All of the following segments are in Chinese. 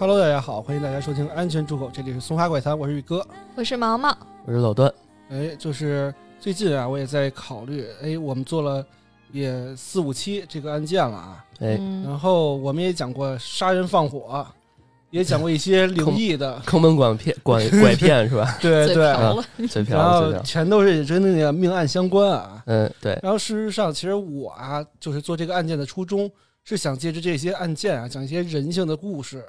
Hello，大家好，欢迎大家收听安全出口，这里是松花怪谈，我是宇哥。我是毛毛，我是老段，哎，就是最近啊，我也在考虑，哎，我们做了也四五期这个案件了啊，哎，嗯，然后我们也讲过杀人放火，也讲过一些灵异的，坑蒙拐骗拐拐骗是吧？对对，嘴瓢了，然后全都是跟那个命案相关啊。嗯，对，然后事实上，其实我啊，就是做这个案件的初衷是想借着这些案件啊，讲一些人性的故事，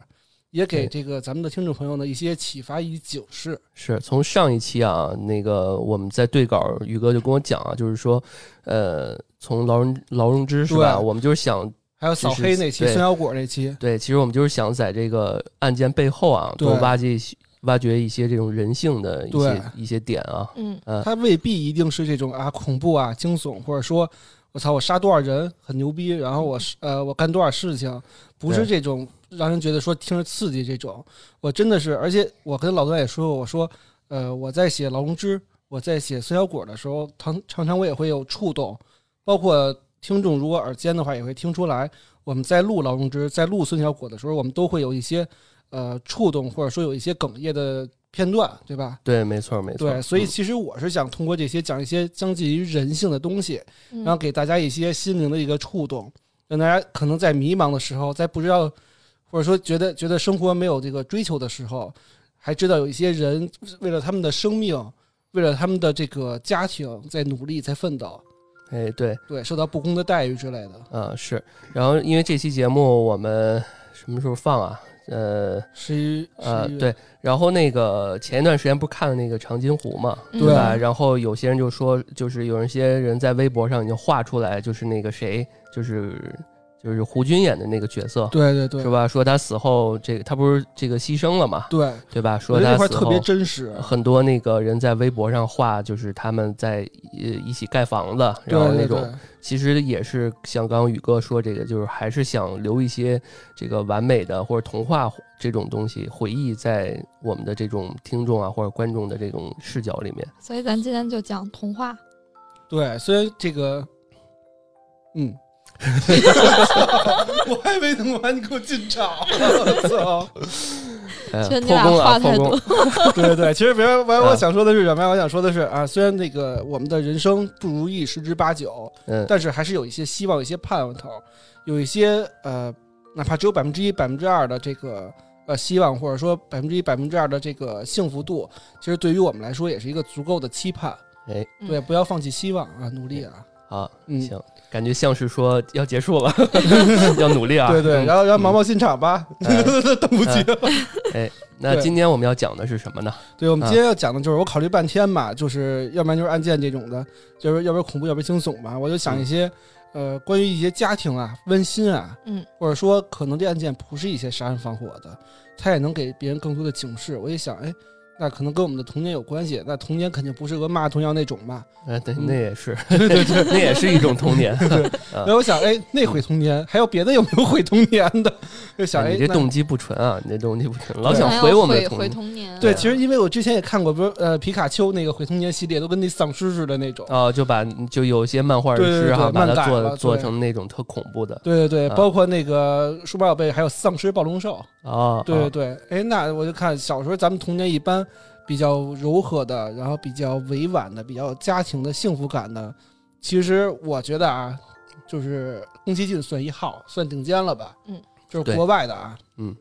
也给这个咱们的听众朋友呢一些启发与警示。是从上一期啊，那个我们在对稿，宇哥就跟我讲啊，就是说，呃，从劳荣劳荣枝是吧？我们就是想，还有扫黑那期、孙小果那期，对，其实我们就是想在这个案件背后啊，多挖掘一些挖掘一些这种人性的一些一些点啊，嗯嗯，它未必一定是这种啊恐怖啊惊悚，或者说我操我杀多少人很牛逼，然后我是呃我干多少事情，不是这种让人觉得说听着刺激这种。我真的是，而且我跟老段也说过，我说呃我在写劳荣枝，我在写孙小果的时候，常常常我也会有触动，包括听众如果耳尖的话也会听出来，我们在录劳荣枝，在录孙小果的时候，我们都会有一些呃触动，或者说有一些哽咽的片段，对吧？对，没错没错，对，所以嗯其实我是想通过这些讲一些将近于人性的东西，嗯然后给大家一些心灵的一个触动，让大家可能在迷茫的时候，在不知道或者说觉得觉得生活没有这个追求的时候，还知道有一些人为了他们的生命，为了他们的这个家庭在努力在奋斗，哎对，对，受到不公的待遇之类的。嗯是，然后因为这期节目我们 什么时候放啊？呃十一呃，对，然后那个前一段时间不是看了那个长津湖嘛，嗯。对吧？然后有些人就说，就是有一些人在微博上已经画出来，就是那个谁，就是就是胡军演的那个角色，对对对是吧？说他死后，这个他不是这个牺牲了嘛，对，对吧？说他死后特别真实。很多那个人在微博上画，就是他们在呃一起盖房子，然后对对那种对其实也是像刚刚宇哥说这个，就是还是想留一些这个完美的或者童话这种东西回忆在我们的这种听众啊或者观众的这种视角里面。所以咱今天就讲童话。对，所以这个，嗯，我还没弄完，你给我进场，破功啊，话太破功！对对对，其实别人我想说的是什么呀？我想说的是啊，虽然那个我们的人生不如意十之八九，嗯，但是还是有一些希望，有一些盼头，有一些呃，哪怕只有百分之一、百分之二的这个呃希望，或者说百分之一、百分之二的这个幸福度，其实对于我们来说也是一个足够的期盼。哎，嗯。对，不要放弃希望啊，努力啊。好，嗯。行，感觉像是说要结束了，要努力啊。对对，嗯然后让毛毛进场吧，哎 等不及了。那今天我们要讲的是什么呢？对，我们啊今天要讲的就是我考虑半天嘛，就是要不然就是案件这种的，就是要不然恐怖，要不然惊悚吧。我就想一些，呃，关于一些家庭啊、温馨啊，嗯，或者说可能这案件不是一些杀人放火的，它也能给别人更多的警示。我一想，哎，那可能跟我们的童年有关系。那童年肯定不是个骂童谣那种嘛。哎，对，嗯那也是，对对对。那也是一种童年。然后我想，哎，那毁童年，还有别的有没有毁童年的？就想，哎，你这动机不纯啊，你这动机不纯，老想毁我们的童童年。对，其实因为我之前也看过，不是呃皮卡丘那个毁童年系列，都跟那丧尸似的那种。哦，就把就有些漫画师哈，对把它做做成那种特恐怖的对对对，啊包括那个数码宝贝，还有丧尸暴龙兽。哦，哦对对对，哎，那我就看小时候咱们童年一般比较柔和的，然后比较委婉的，比较有家庭的幸福感的。其实我觉得啊，就是宫崎骏算一号，算顶尖了吧？嗯，就是国外的啊，嗯，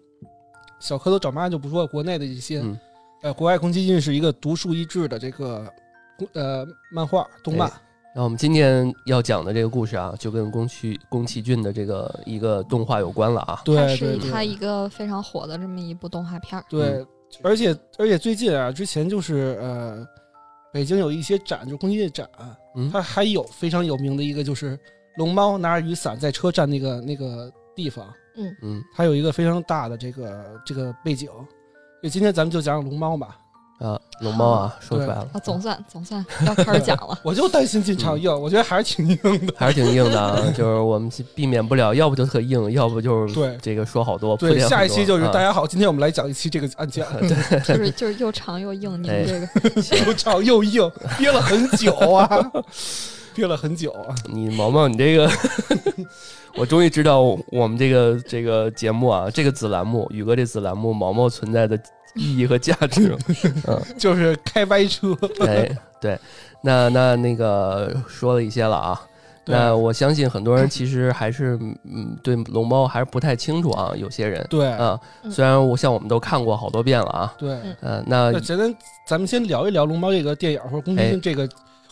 小蝌蚪找妈就不说，国内的一些，嗯呃，国外宫崎骏是一个独树一帜的这个呃漫画动漫。然后我们今天要讲的这个故事啊，就跟宫崎宫崎骏的这个一个动画有关了啊。对，是他一个非常火的这么一部动画片儿。对，而且而且最近啊，之前就是呃，北京有一些展，就是宫崎骏展，嗯它还有非常有名的一个就是龙猫拿着雨伞在车站那个那个地方，嗯它有一个非常大的这个这个背景。所以今天咱们就讲讲龙猫吧，啊，龙猫啊，说出来了啊，，总算总算要开始讲了。我就担心进嗯场硬，我觉得还是挺硬的。还是挺硬的啊。就是我们避免不了，要不就特硬，要不就是对这个说好多。铺对，下一期就是大家好，今天我们来讲一期这个案件，就是就是又长又硬，你哎们这个又长又硬，憋了很久啊，憋了很久啊。你毛毛，你这个，我终于知道我们这个这个节目啊，这个子栏目，宇哥这子栏目毛毛存在的意义和价值。嗯，就是开歪车。哎，对，那那那个说了一些了啊。那我相信很多人其实还是嗯对龙猫还是不太清楚啊，有些人。对。啊，嗯。虽然我像我们都看过好多遍了啊，对，呃，那那简单，咱们先聊一聊龙猫这个电影或者宫哎。崎骏这个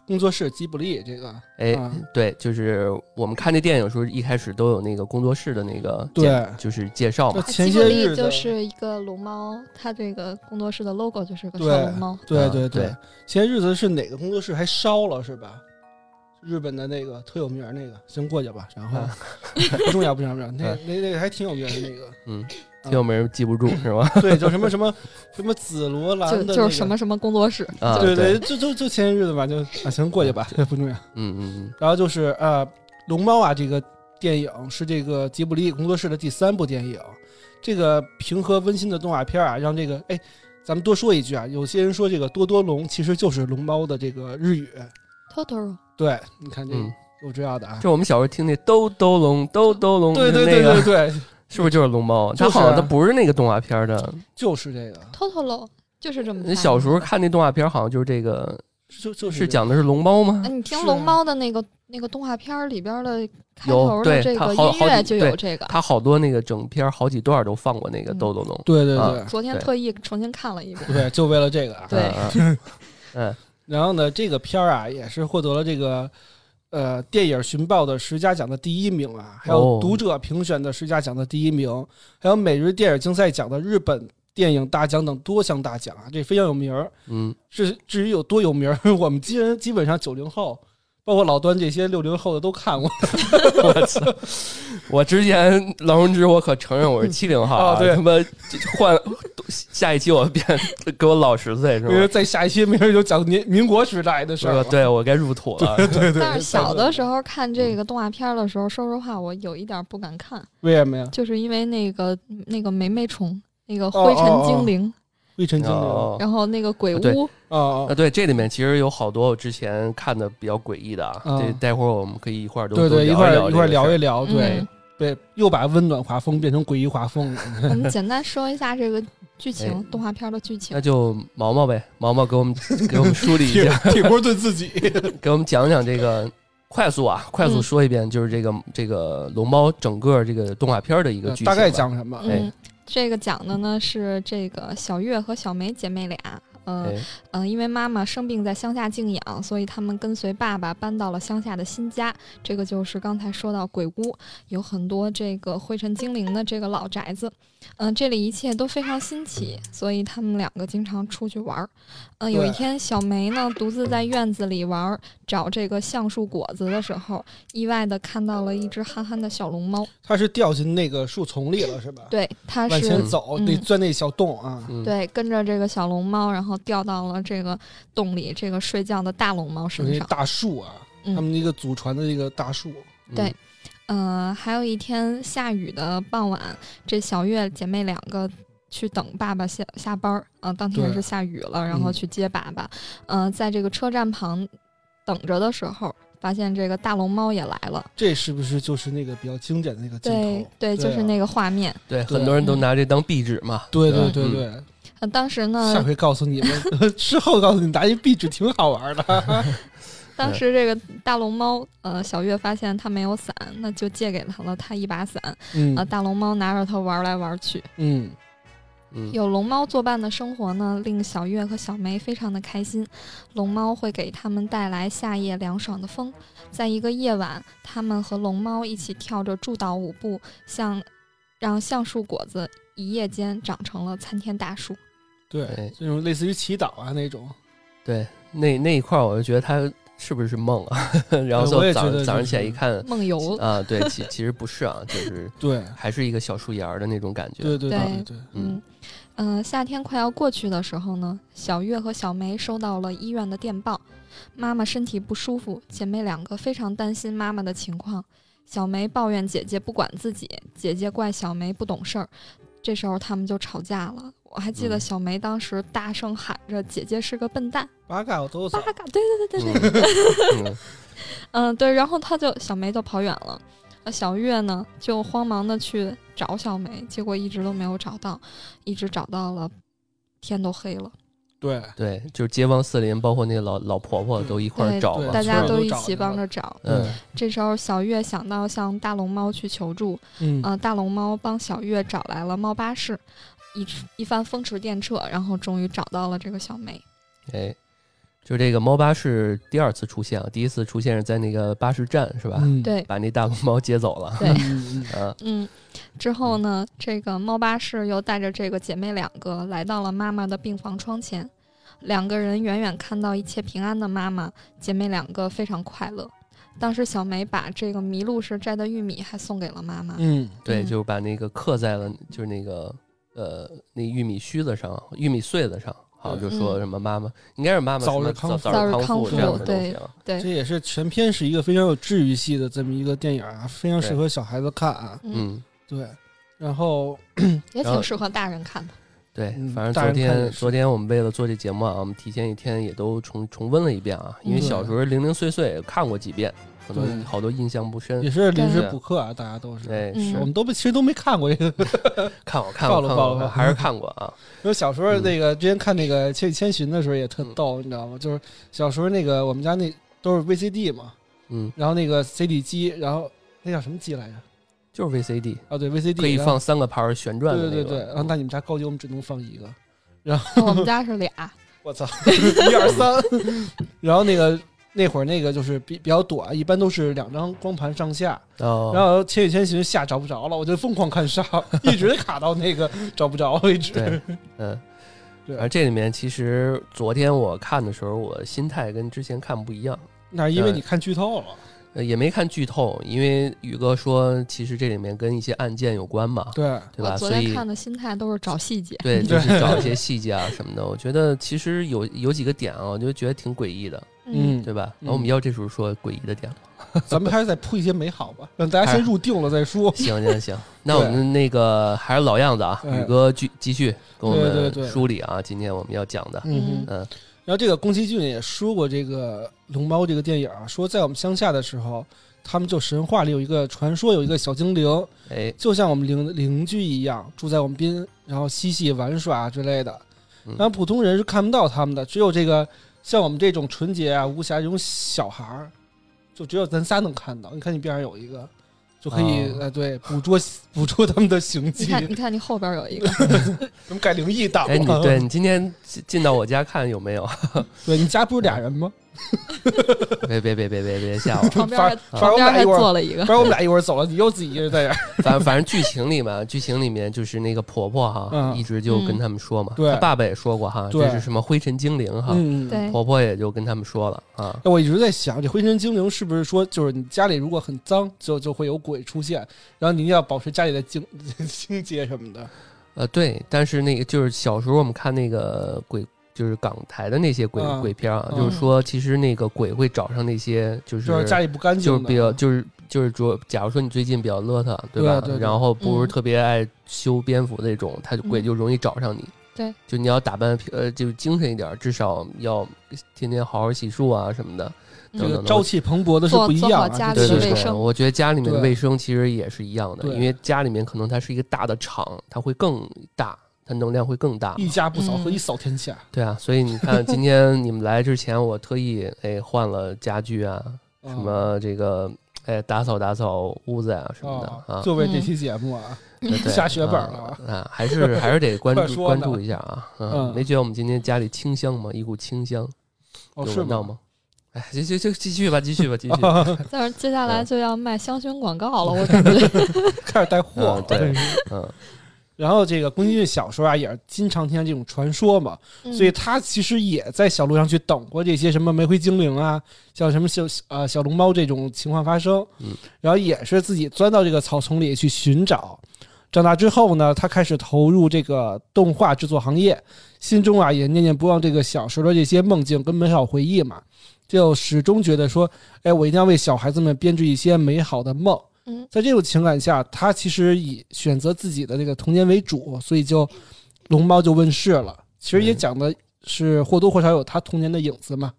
工作室吉卜力这个。哎啊，对，就是我们看这电影的时候，一开始都有那个工作室的那个对介就是介绍嘛，前吉卜力些日子就是一个龙猫，它这个工作室的 logo 就是个对小龙猫。啊对对对前些日子是哪个工作室还烧了是吧？日本的那个特有名儿那个，先过去吧。然后啊不重要不重要不重要，那啊那那个还挺有名的那个。嗯，挺有名，记不住是吧？对，叫什么什么什么紫罗兰就的、那个，就是什么什么工作室，啊，对对，就就就前些日子吧，就啊行过去吧，这 不重要。嗯嗯嗯然后就是呃，龙猫啊，这个电影是这个吉卜力工作室的第三部电影。这个平和温馨的动画片啊，让这个哎，咱们多说一句啊，有些人说这个多多龙其实就是龙猫的这个日语。Totoro。对，你看这嗯，我知道的啊。就我们小时候听那兜兜龙兜兜龙，对对那个对对对，是不是就是龙猫？它就是啊好像它不是那个动画片的。就是这个，Totoro 就是这么翻译的。那小时候看那动画片，好像就是这个，就就是是讲的是龙猫吗哎，？你听龙猫的那个那个动画片儿里边的开头的这个音乐就有这个。它好多那个整片好几段都放过那个嗯兜兜龙。对对啊对对昨天特意重新看了一遍。对，就为了这个啊。对 嗯然后呢，这个片儿啊也是获得了这个呃电影寻报的十佳奖的第一名啊，还有哦读者评选的十佳奖的第一名，还有每日电影竞赛奖的日本电影大奖等多项大奖啊，这非常有名儿。嗯，至至于有多有名儿，我们基人基本上九零后，包括老端这些六零后的都看过。我操！我之前劳荣枝，我可承认我是七零后啊，哦对他妈换下一期我变给我老十岁是吧因为吧？在下一期没人就讲民民国时代的事儿了。对我该入土了。对对。但是小的时候看这嗯个动画片儿的时候，说实话，我有一点不敢看，为什么呀？就是因为那个那个霉霉虫，那个哦灰尘精灵，灰尘精灵。哦然后那个鬼对屋，啊啊，对，这里面其实有好多我之前看的比较诡异的啊，啊这待会儿我们可以一块儿都对对，一块儿一块儿聊一聊。聊，对嗯对，又把温暖画风变成诡异画风了。我们简单说一下这个剧哎情，动画片的剧情那。就毛毛呗，毛毛给我们 给我们梳理一下，铁锅炖自己。给我们讲讲这个。快速啊，快速嗯说一遍，就是这个这个龙猫整个这个动画片的一个剧情吧，大概讲什么？哎嗯，这个讲的呢是这个小月和小梅姐妹俩，嗯、哎，嗯、因为妈妈生病在乡下静养，所以他们跟随爸爸搬到了乡下的新家。这个就是刚才说到鬼屋，有很多这个灰尘精灵的这个老宅子。嗯、这里一切都非常新奇，所以他们两个经常出去玩儿。嗯、有一天，小梅呢独自在院子里玩儿，找这个橡树果子的时候，意外的看到了一只憨憨的小龙猫。它是掉进那个树丛里了，是吧？对，它是往是前走，嗯得钻那小洞啊。嗯，对，跟着这个小龙猫，然后掉到了这个洞里，这个睡觉的大龙猫身上。大树啊，嗯他们那个祖传的那个大树。嗯对，嗯、还有一天下雨的傍晚，这小月姐妹两个去等爸爸下下班儿。嗯、当天对是下雨了，然后嗯去接爸爸。嗯、在这个车站旁等着的时候，发现这个大龙猫也来了。这是不是就是那个比较经典的那个镜头？对对，就是啊那个画面。对，对很多人都嗯拿这当壁纸嘛。对对嗯对对，呃，当时呢下呢，回告诉你们，事后告诉你，拿一壁纸挺好玩的。当时这个大龙猫，呃，小月发现它没有伞，那就借给了了它一把伞。嗯啊，大龙猫拿着它玩来玩去。嗯，嗯，有龙猫作伴的生活呢，令小月和小梅非常的开心。龙猫会给他们带来夏夜凉爽的风。在一个夜晚，他们和龙猫一起跳着祝祷舞步，像让橡树果子一夜间长成了参天大树。对对，这种类似于祈祷啊那种。对，那那一块儿我就觉得他是不是梦啊？然后早早上起来一看梦游，啊，对，其其实不是啊，就 是对还是一个小树芽儿的那种感觉。对对对对对，嗯，嗯、夏天快要过去的时候呢，小月和小梅收到了医院的电报，妈妈身体不舒服，姐妹两个非常担心妈妈的情况。小梅抱怨姐姐不管自己，姐姐怪小梅不懂事儿。这时候他们就吵架了。我还记得嗯小梅当时大声喊着：“姐姐是个笨蛋八嘎我都！”走八。嘎，对对对对对，嗯，对，然后他就小梅就跑远了。那小月呢就慌忙的去找小梅，结果一直都没有找到，一直找到了天都黑了，对，对，就是街坊四邻，包括那个老老婆婆都一块儿找嘛大。家都一起帮着找。嗯，这时候小月想到向大龙猫去求助，嗯呃，大龙猫帮小月找来了猫巴士，一一番风驰电掣，然后终于找到了这个小梅。哎，就这个猫巴士第二次出现啊，第一次出现是在那个巴士站是吧？嗯，对把那大公猫接走了。对嗯嗯嗯，嗯，之后呢，这个猫巴士又带着这个姐妹两个来到了妈妈的病房窗前。两个人远远看到一切平安的妈妈，姐妹两个非常快乐。当时小梅把这个麋鹿时摘的玉米还送给了妈妈。嗯对，嗯就是把那个刻在了就是那个呃那玉米须子上，玉米穗子上，好像就说嗯什么妈妈应该是妈妈早日康复早日康复这样的东西啊。对这，也是全片是一个非常有治愈系的这么一个电影啊，非常适合小孩子看啊。嗯，嗯，对，然后 也挺适合大人看的。对嗯，反正大昨天昨天我们为了做这节目啊，我们提前一天也都重重温了一遍啊，因为嗯小时候零零碎碎看过几遍，可能好多印象不深也。是临时补课啊，大家都是。哎，嗯是我们都不其实都没看过这个，看我看暴过看过，露暴露还是看过啊。因 为小时候嗯那个之前看那个《千与千寻》的时候也特嗯逗，你知道吗？就是小时候那个我们家那都是 VCD 嘛，嗯，然后那个 CD 机，然后那叫什么机来着？就是 VCD，啊，对 VCD 可以放三个盘旋转的。对对对，然后那你们家高级，我们只能放一个。然后我们家是俩，我操，一二三，然后那个那会儿那个就是比比较短，一般都是两张光盘上下。哦，然后《千与千寻》下找不着了，我就疯狂看上，一直卡到那个找不着为止。对嗯，对而这里面其实昨天我看的时候，我心态跟之前看不一样。那是因为你看剧透了。呃，也没看剧透，因为宇哥说，其实这里面跟一些案件有关嘛，对，对吧？我昨所以天看的心态都是找细节。对，对就是找一些细节啊什么的。我觉得其实有有几个点啊，我就觉得挺诡异的，嗯，对吧？嗯。那我们要这时候说诡异的点了？咱们还是再铺一些美好吧，让大家先入定了再说。行行行，那我们那个还是老样子啊，哎宇哥继继续跟我们对对对梳理啊，今天我们要讲的，嗯哼，嗯。然后这个宫崎骏也说过这个《龙猫》这个电影啊，说在我们乡下的时候，他们就神话里有一个传说，有一个小精灵，哎，就像我们邻邻居一样，住在我们边，然后嬉戏玩耍之类的。嗯。然后普通人是看不到他们的，只有这个像我们这种纯洁啊、无暇这种小孩儿，就只有咱仨能看到。你看你边上有一个，就可以、哦呃对捕捉捕捉他们的行你迹。看，你看，你后边有一个，怎么改灵异档哎，你了？对你今天进进到我家看有没有？对你家不是俩人吗？别别别别别别吓我！旁边旁边还我们俩一会儿，坐了一个不。然我们俩一会儿走了，你又自己一人在这儿。反反正剧情里面，剧情里面就是那个婆婆哈，嗯一直就跟他们说嘛，对她爸爸也说过哈，对这是什么灰尘精灵哈，嗯，对婆婆也就跟他们说了啊，哎我一直在想，这灰尘精灵是不是说，就是你家里如果很脏，就就会有鬼出现，然后你一定要保持家里的清清洁什么的。呃对，但是那个就是小时候我们看那个鬼。就是港台的那些鬼、嗯鬼片啊，嗯就是说，其实那个鬼会找上那些，就是就是家里不干净，就是比较就是就是说，假如说你最近比较邋遢，对吧？对对对然后不是嗯特别爱修边幅那种，他就鬼嗯就容易找上你。对，就你要打扮呃，就精神一点，至少要天天好好洗漱啊什么的。这个等等朝气蓬勃的是做不一样啊。家这对对对，里卫生我觉得家里面的卫生其实也是一样的，因为家里面可能它是一个大的厂，它会更大，它能量会更大。一家不扫，嗯何以扫天下？对啊，所以你看，今天 你们来之前，我特意哎换了家具啊，什什么这个哎打扫打扫屋子呀、什么的啊，就为这期节目啊，下血本啊了啊，还是还是得关 注关注一下啊。嗯，嗯没觉得我们今天家里清香吗？一股清香，哦是有闻到？吗？哎，就就就继续吧，继续吧，继续。但是接下来嗯就要卖香薰广告了，我感觉。开始带货了，嗯对嗯然后这个宫崎骏小时候啊，也是经常听见这种传说嘛，嗯所以他其实也在小路上去等过这些什么玫瑰精灵啊，像什么小呃小龙猫这种情况发生。嗯，然后也是自己钻到这个草丛里去寻找。长大之后呢，他开始投入这个动画制作行业，心中啊也念念不忘这个小时候的这些梦境跟美好回忆嘛，就始终觉得说，哎，我一定要为小孩子们编织一些美好的梦。嗯在这种情感下，他其实以选择自己的这个童年为主，所以就龙猫就问世了。其实也嗯讲的是或多或少有他童年的影子嘛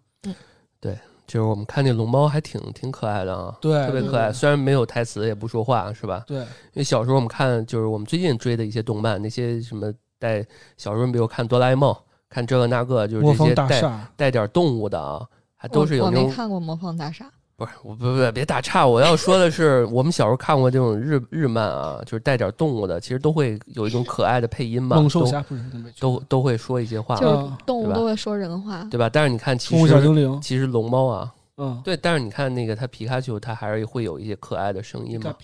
对。就是我们看那龙猫还挺挺可爱的啊，对，特别可爱。虽然没有台词，也不说话，是吧？对，因为小时候我们看，就是我们最近追的一些动漫，那些什么带小时候，比如看哆啦 A 梦，看这个那个，就是魔方这些带大厦，带点动物的啊，还都是我我没有那种看过《魔方大厦》，不是，我不不别打岔，我要说的是，我们小时候看过这种日日漫啊，就是带点动物的，其实都会有一种可爱的配音嘛，都猛兽侠不是都都会说一些话，就动物都会说人话。对吧？但是你看，其实精灵，其实龙猫啊，嗯，对，但是你看那个它皮卡丘，它还是会有一些可爱的声音嘛，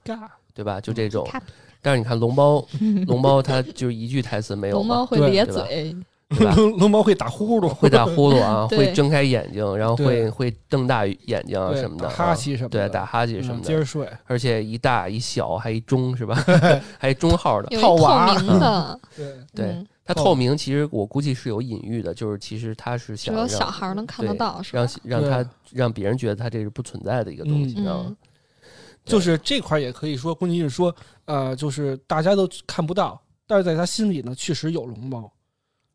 对吧？就这种。它但是你看龙猫，龙猫它就一句台词没有嘛，龙猫会对咧嘴，对吧？龙龙猫会打呼噜，会打呼噜啊，会睁开眼睛，然后会会瞪大眼睛啊什么的哈气什么的，对，打哈气什么的，嗯接着睡，而且一大一小还一中是吧？还一中号的。透套娃明的，对，对它透明，其实我估计是有隐喻的，就是其实它是只有想让小孩能看得到，是吧让？让他让别人觉得它这是不存在的一个东西，嗯知道吗？就是这块也可以说，宫崎骏说，呃，就是大家都看不到，但是在他心里呢，确实有龙猫，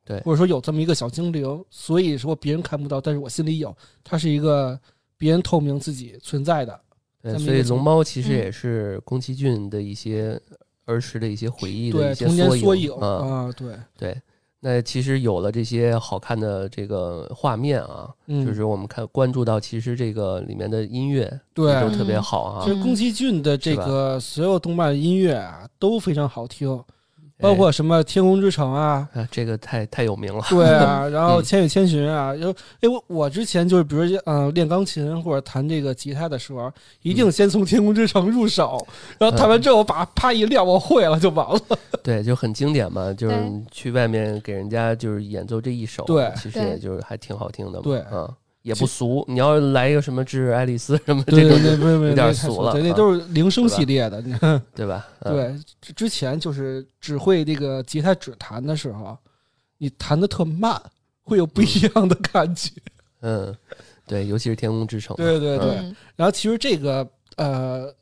对。或者说有这么一个小精灵，所以说别人看不到，但是我心里有，它是一个别人透明自己存在的，对，所以龙猫其实嗯也是宫崎骏的一些儿时的一些回忆的对，一些缩缩影啊。啊，对，对，那其实有了这些好看的这个画面啊，嗯，就是我们看关注到，其实这个里面的音乐对。都特别好啊。其。实宫崎骏的这个所有动漫音乐啊都非常好听，包括什么《天空之城》啊，这个太太有名了。对啊，然后嗯《千与千寻》啊，就哎我我之前就是比如呃练钢琴或者弹这个吉他的时候，一定先从《天空之城》入手，然后弹完之后把啪一撂，我会了就完了。对，就很经典嘛，就是去外面给人家就是演奏这一首，对其实也就是还挺好听的嘛。对啊，也不俗。你要来一个什么《致爱丽丝》什么这种，对，不不有点那太对，那俗了那都是铃声系列的。你看，对吧？嗯，对，之之前就是只会这个吉他指弹的时候，你弹的特慢，会有不一样的感觉。嗯，对，尤其是《天空之城 》。对对对。嗯然后其实这个呃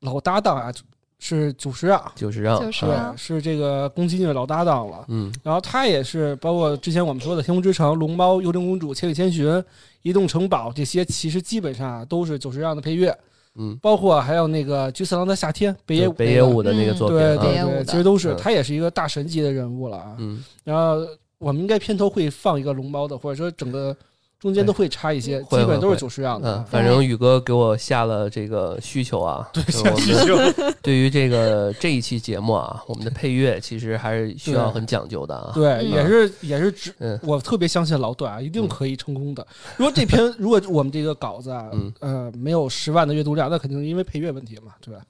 老搭档啊是久石让，就是让就是是这个宫崎骏的老搭档了。嗯然后他也是包括之前我们说的《天空之城》《龙猫》《幽灵公主》《千与千寻》《移动城堡》这些，其实基本上啊都是久石让的配乐，嗯，包括还有那个《菊次郎的夏天》北野武那个北野武的那个嗯作品对啊，对对，其实都是嗯他也是一个大神级的人物了啊。嗯，然后我们应该片头会放一个龙猫的，或者说整个中间都会差一些，基本都是九十样的嗯，啊。反正宇哥给我下了这个需求啊，对需求 对于这个这一期节目啊，我们的配乐其实还是需要很讲究的啊。对，嗯也是也是只嗯我特别相信老段啊，一定可以成功的。如果这篇 如果我们这个稿子啊，嗯呃，没有十万的阅读量，那肯定是因为配乐问题嘛，对吧？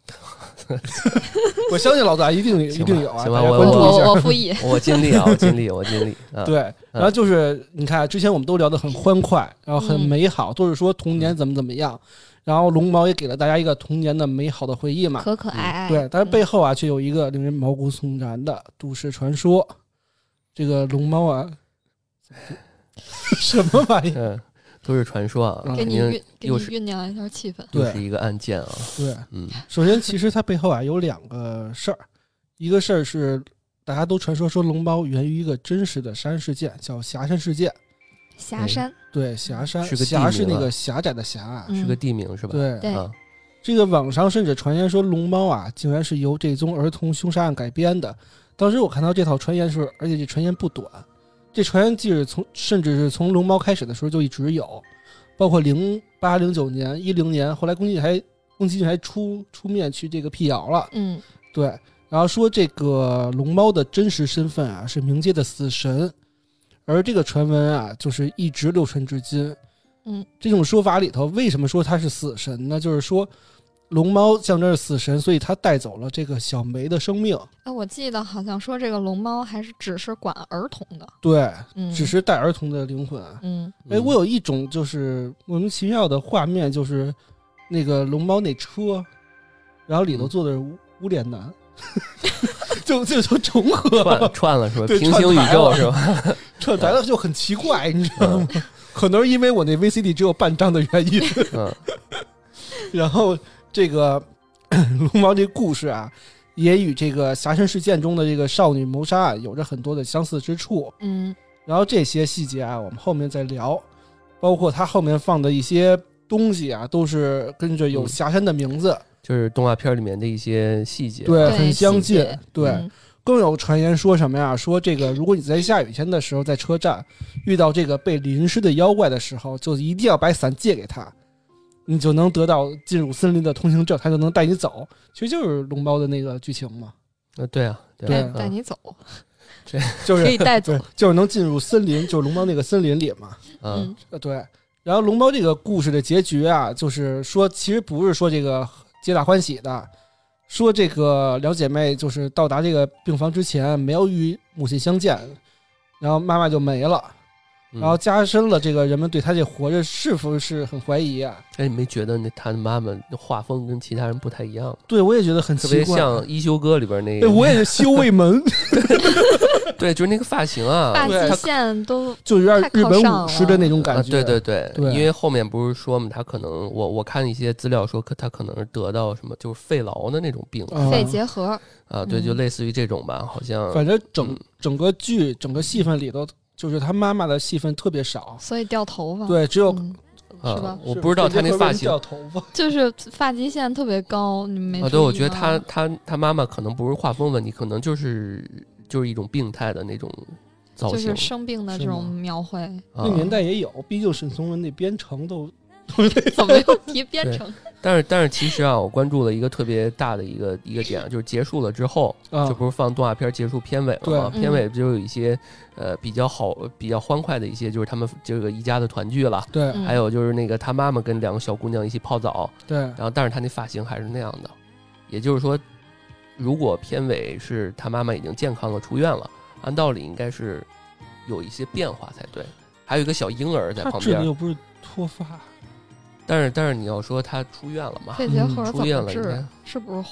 我相信老大一定一定有啊，行吧大家我我关注一下。我我复议，我尽力啊，我尽力，我尽力啊。对，然后就是你看，之前我们都聊得很欢快，然后很嗯美好，都是说童年怎么怎么样，然后龙猫也给了大家一个童年的美好的回忆嘛。可可爱爱。对，但是背嗯后啊，却有一个令人毛骨悚然的都市传说。这个龙猫啊，什么玩意儿？嗯，都是传说啊，嗯给你酝给你又酝酿一下气氛。对又是一个案件啊。对，嗯首先其实它背后啊有两个事儿，一个事儿是大家都传说说龙猫源于一个真实的杀人事件，叫霞山事件。霞山，对，霞山，是个地霞是那个狭窄的狭啊。嗯是个地名是吧？对，对啊，这个网上甚至传言说龙猫啊，竟然是由这宗儿童凶杀案改编的。当时我看到这套传言时候，而且这传言不短，这传言即使从甚至是从龙猫开始的时候就一直有，包括零八、零九年、一零年，后来宫崎骏还宫崎骏还出出面去这个辟谣了，嗯对，然后说这个龙猫的真实身份啊是冥界的死神，而这个传闻啊就是一直流传至今。嗯，这种说法里头，为什么说它是死神呢？就是说，龙猫象征着死神，所以他带走了这个小梅的生命。哎，我记得好像说这个龙猫还是只是管儿童的，对，嗯，只是带儿童的灵魂啊。嗯哎，我有一种就是莫名其妙的画面，就是那个龙猫那车，然后里头嗯坐的是无无脸男，就 就就重合串了，串了是吧？平行宇宙是吧？吧？串台了就很奇怪，你知道吗？可能是因为我那 VCD 只有半张的原因。嗯然后这个 龙猫这故事啊，也与这个霞山事件中的这个少女谋杀案有着很多的相似之处。嗯然后这些细节啊，我们后面再聊，包括他后面放的一些东西啊，都是跟着有嗯霞山的名字，就是动画片里面的一些细节。对，很相近节。对，嗯更有传言说什么呀？说这个，如果你在下雨天的时候在车站遇到这个被淋湿的妖怪的时候，就一定要把伞借给他，你就能得到进入森林的通行证，他就能带你走。其实就是龙猫的那个剧情嘛，呃，对啊，对对啊嗯带你走，对 就是可以带走，，就是能进入森林，就是龙猫那个森林里嘛。嗯对。然后龙猫这个故事的结局啊，就是说，其实不是说这个皆大欢喜的，说这个两姐妹就是到达这个病房之前没有与母亲相见，然后妈妈就没了，嗯然后加深了这个人们对他这活着是否是很怀疑啊。哎，你没觉得那他的妈妈画风跟其他人不太一样？对我也觉得很特别奇怪。像《一休哥》里边那哎，个，我也是修卫门，对，就是那个发型啊，发对际线都就有点日本武士的那种感啊，觉。对对。对，对因为后面不是说嘛，他可能我我看一些资料说，可他可能是得到什么就是肺痨的那种病。啊。肺结核，啊，对，就嗯类似于这种吧，好像反正整嗯。整个剧整个戏份里头，就是他妈妈的戏份特别少。所以掉头发。对，只有嗯，是啊吧，我不知道他那发型掉头发。就是发际线特别高，你没啊，对，我觉得他他他妈妈可能不是画风问题，可能就是就是一种病态的那种造型就是生病的这种描绘，啊那年代也有，毕竟沈从文那编程都 怎么又提 编程？但是但是其实啊，我关注了一个特别大的一个一个点啊，就是结束了之后，啊这不是放动画片结束片尾了吗？片尾就有一些呃比较好、比较欢快的一些，就是他们这个一家的团聚了。对嗯还有就是那个他妈妈跟两个小姑娘一起泡澡，对然后但是他那发型还是那样的，也就是说，如果片尾是他妈妈已经健康了出院了，按道理应该是有一些变化才对。还有一个小婴儿在旁边，又不是脱发，但是但是你要说他出院了嘛？肺结核嗯出怎么治院了？是不是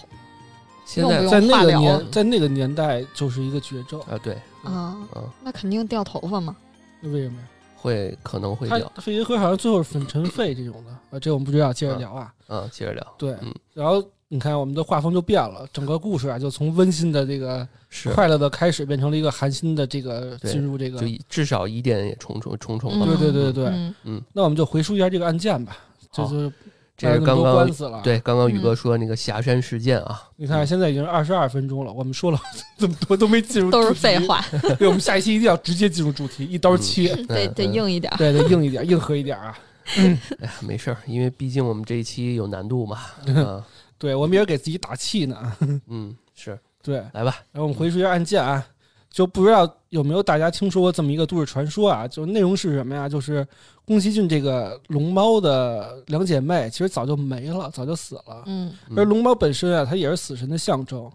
现在在那个年，在那个年代就是一个绝症。啊，对，啊？啊，那肯定掉头发嘛。那为什么呀？会可能会掉。肺结核好像最后是粉尘肺这种的啊，这我们不知道，接着聊啊。嗯，接着聊，对嗯，然后你看我们的画风就变了，整个故事啊就从温馨的这个快乐的开始，变成了一个寒心的这个进入这个就。至少疑点也重重重重了对。对对对对，嗯那我们就回溯一下这个案件吧。这就是这是刚刚官司了。，对刚刚宇哥嗯说那个霞山事件啊，你看现在已经二十二分钟了，我们说了 这么多都没进入，都是废。话，对，我们下一期一定要直接进入主题，一刀切。得得嗯硬一点儿。对，得硬一点，硬核一点啊！哎呀，没事儿，因为毕竟我们这一期有难度嘛。啊，对我们也是给自己打气呢。嗯，是，对，来吧，然后我们回溯一下案件啊，就不知道有没有大家听说过这么一个都市传说啊？就内容是什么呀？就是宫崎骏这个龙猫的两姐妹，其实早就没了，早就死了。嗯嗯而龙猫本身啊，它也是死神的象征。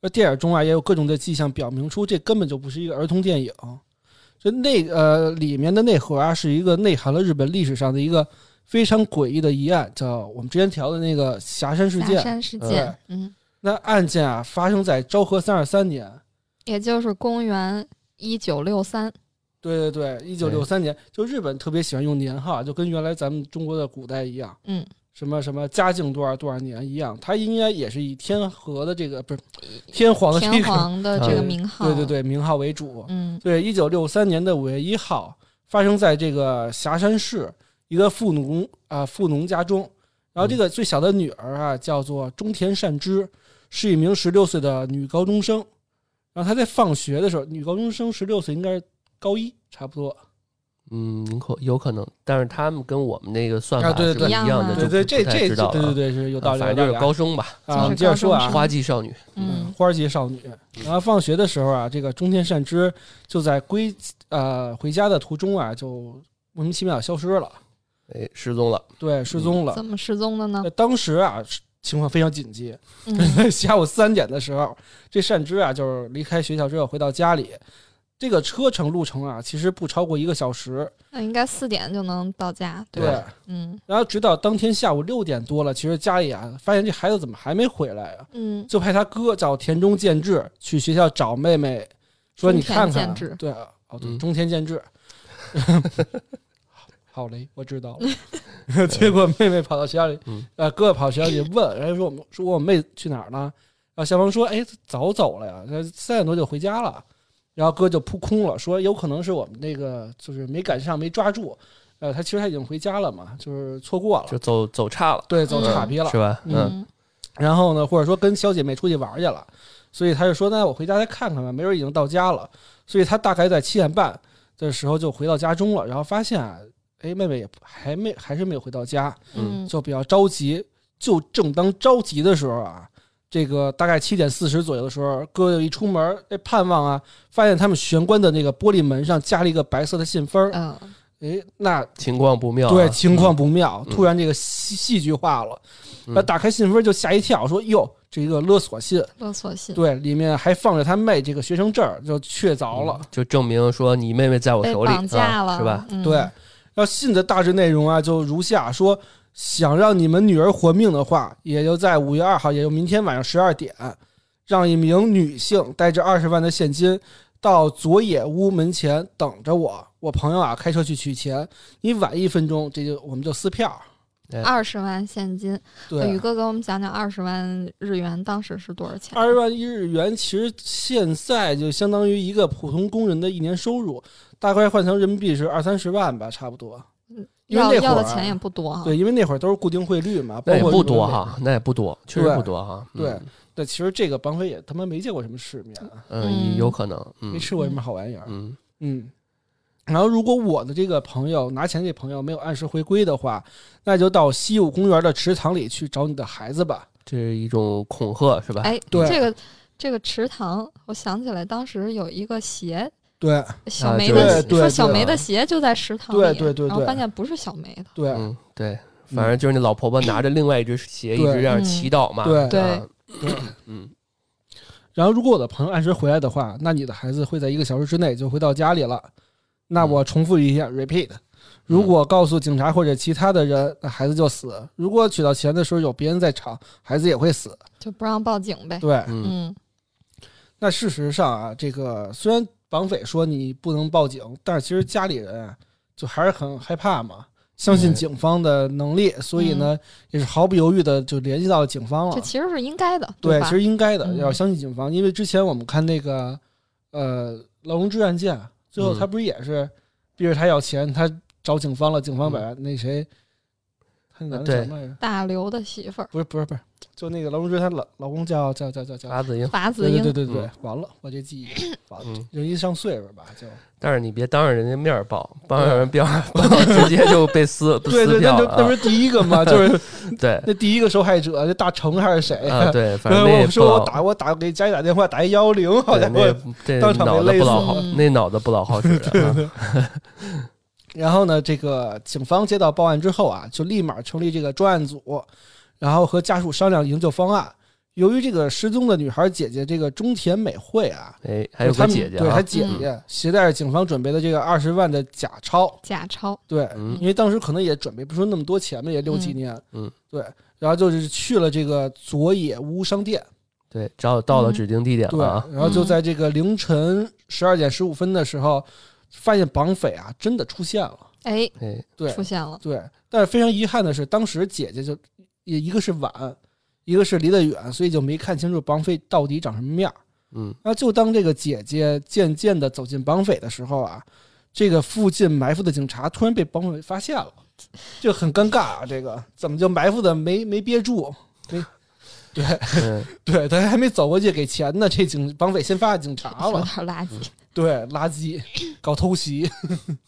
而电影中啊，也有各种的迹象表明出这根本就不是一个儿童电影。这内呃里面的内核啊，是一个内涵了日本历史上的一个非常诡异的疑案，叫我们之前调的那个霞山事件霞件。山事件，嗯，那案件啊，发生在昭和三十三年。也就是公元一九六三。对对对，一九六三年，就日本特别喜欢用年号，就跟原来咱们中国的古代一样，嗯，什么什么嘉靖多少多少年一样，它应该也是以天和的这个不是天皇的这天个皇的这个嗯名号，对对，对名号为主。嗯对，一九六三年的五月一号，发生在这个霞山市一个富农啊、富农家中。然后这个最小的女儿啊，叫做中田善之，是一名十六岁的女高中生。然后她在放学的时候，女高中生十六岁，应该是高一差不多。嗯，有可有可能，但是他们跟我们那个算法是不一样的，对对对，就不不太这这知道了对对对是有道理，啊反正就是高中吧，啊。我们接着说啊花季少女，嗯花季少女。然后放学的时候啊，这个中田善之就在归呃回家的途中啊，就莫名其妙消失了，哎，失踪了，对，失踪了。怎么失踪的呢？当时啊，情况非常紧急。下午三点的时候，这善之啊，就是离开学校之后回到家里，这个车程路程啊，其实不超过一个小时。那应该四点就能到家，对对，嗯然后直到当天下午六点多了，其实家里啊，发现这孩子怎么还没回来啊？嗯，就派他哥叫田中健治去学校找妹妹，说你看看对啊，哦对，嗯中田健治。好嘞，我知道了。结果妹妹跑到学校里，嗯呃，哥哥跑学校里问，人家说我们说我妹去哪儿了？然后校方说，哎，早走了呀，那三点多就回家了。然后哥就扑空了，说有可能是我们那个就是没赶上，没抓住。呃，他其实他已经回家了嘛，就是错过了，就走走岔了，对，走嗯岔劈了是。吧？嗯嗯然后呢，或者说跟小姐妹出去玩去了，所以他就说：“那我回家再看看吧，没准已经到家了。”所以他大概在七点半的时候就回到家中了，然后发现啊，哎，妹妹也还没还是没有回到家，嗯就比较着急。就正当着急的时候啊，这个大概七点四十左右的时候，哥哥一出门，哎，盼望啊，发现他们玄关的那个玻璃门上加了一个白色的信封儿，嗯哎，那情况不妙啊，对情况不妙，嗯突然这个戏戏剧化了。嗯那打开信封就吓一跳，说：“哟，这一个勒索信，勒索信对，里面还放着他妹这个学生证儿，就确凿了。嗯就证明说你妹妹在我手里绑架了，啊是吧？？嗯对，然后信的大致内容啊，就如下：说想让你们女儿活命的话，也就在五月二号，也就明天晚上十二点，让一名女性带着二十万的现金到佐野屋门前等着我。我朋友啊，开车去取钱，你晚一分钟，这就我们就撕票。二十万现金。对宇，哥给我们讲讲二十万日元当时是多少钱？二十万日元，其实现在就相当于一个普通工人的一年收入，大概换成人民币是二三十万吧，差不多。因为要那会儿的钱也不多哈。对，因为那会儿都是固定汇率嘛，包那也不多哈，那也不多，确实不多哈。嗯对，对，其实这个绑匪也他妈没见过什么世面，嗯，嗯有可能，嗯没吃过什么好玩意儿。嗯嗯，然后如果我的这个朋友拿钱这朋友没有按时回归的话，那就到西武公园的池塘里去找你的孩子吧。这是一种恐吓是吧？哎，对这个这个池塘，我想起来当时有一个鞋，对小梅的说小梅的鞋就在食堂里，对对对然后对发现不是小梅的。对、嗯，对，反正就是那老婆婆拿着另外一只鞋一对直这样祈祷嘛。对对。嗯然后如果我的朋友按时回来的话，那你的孩子会在一个小时之内就回到家里了。那我重复一下，repeat。如果告诉警察或者其他的人，那孩子就死；如果取到钱的时候有别人在场，孩子也会死。就不让报警呗。对，嗯嗯那事实上啊，这个虽然绑匪说你不能报警，但是其实家里人啊，就还是很害怕嘛，相信警方的能力，所以呢，也是毫不犹豫的就联系到警方了这。其实是应该的，对，吧？其实应该的，嗯。要相信警方，因为之前我们看那个呃劳荣枝案件，最后嗯。他不是也是逼着他要钱，他找警方了，警方把嗯那谁，他那男的对叫什么来着？大刘的媳妇儿不是不是不是，就那个劳荣枝她老老公叫叫叫叫叫，法子英，法子英对英，对对对嗯，完了，我这记忆 完了，嗯，人一上岁数吧，就但是你别当着人家面儿报，当着人边儿报，直接就被撕 对对，那撕票了啊。就那不是第一个吗，就是 对那第一个受害者，那大成还是谁？啊，对，反正我说我打我打给家里打电话打一幺幺零，好对家伙！那这当场被脑子勒死不老好，嗯那脑子不老好使。然后呢，这个警方接到报案之后啊，就立马成立这个专案组，然后和家属商量营救方案。由于这个失踪的女孩姐姐这个中田美惠啊，哎，还有她姐姐啊。对她，姐姐携带着警方准备的这个二十万的假钞，假钞，对，嗯。因为当时可能也准备不出那么多钱嘛，也六几年，嗯，对，然后就是去了这个佐野屋商店，对，找到了嗯。指定地点，了啊。然后就在这个凌晨十二点十五分的时候，发现绑匪啊真的出现了，哎，哎，对出现了，对，但是非常遗憾的是，当时姐姐就也一个是晚，一个是离得远，所以就没看清楚绑匪到底长什么样儿。嗯，那就当这个姐姐渐渐的走进绑匪的时候啊，这个附近埋伏的警察突然被绑匪发现了，就很尴尬啊！这个怎么就埋伏的没没憋住？没，对嗯 对，他还没走过去给钱呢，这警绑匪先发现警察有了点，垃圾。对，垃圾，搞偷袭。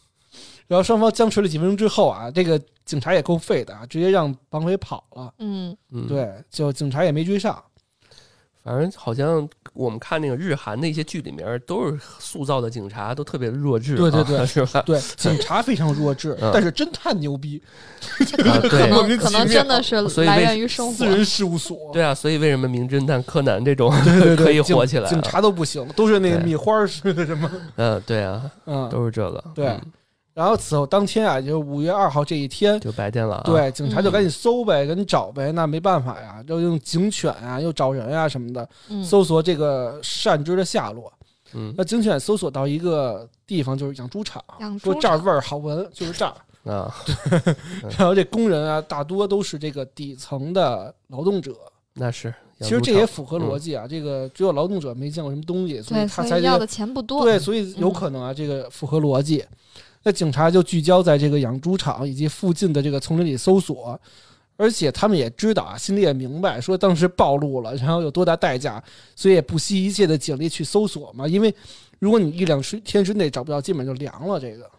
然后双方僵持了几分钟之后啊，这个警察也够废的啊，直接让绑匪跑了。嗯，嗯，，对，就警察也没追上。反正好像我们看那个日韩的一些剧里面，都是塑造的警察都特别弱智啊，对对对 是吧？对，警察非常弱智，嗯但是侦探牛逼，啊，可能可能真的是 来源于生活私。人事务所。对啊，所以为什么名侦探柯南这种对对对，可以火起来啊？警察都不行，都是那个米花似的什么，嗯，对啊，嗯。都是这个。对嗯然后此后当天啊，就是五月二号这一天，就白天了啊。，对，警察就嗯赶紧搜呗，赶紧找呗。那没办法呀，就用警犬啊，又找人啊什么的，嗯，搜索这个善之的下落。嗯那警犬搜索到一个地方，就是养猪场，养猪场说这儿味儿好闻，就是这儿。啊，然后这工人啊，大多都是这个底层的劳动者。那是。其实这也符合逻辑啊，这个只有劳动者没见过什么东西，所以，他才这个以要的钱不多。对，所以有嗯可能啊，这个符合逻辑。那警察就聚焦在这个养猪场以及附近的这个丛林里搜索，而且他们也知道啊，心里也明白，说当时暴露了，然后有多大代价，所以也不惜一切的警力去搜索嘛。因为如果你一两十天之内找不到，基本就凉了，这个，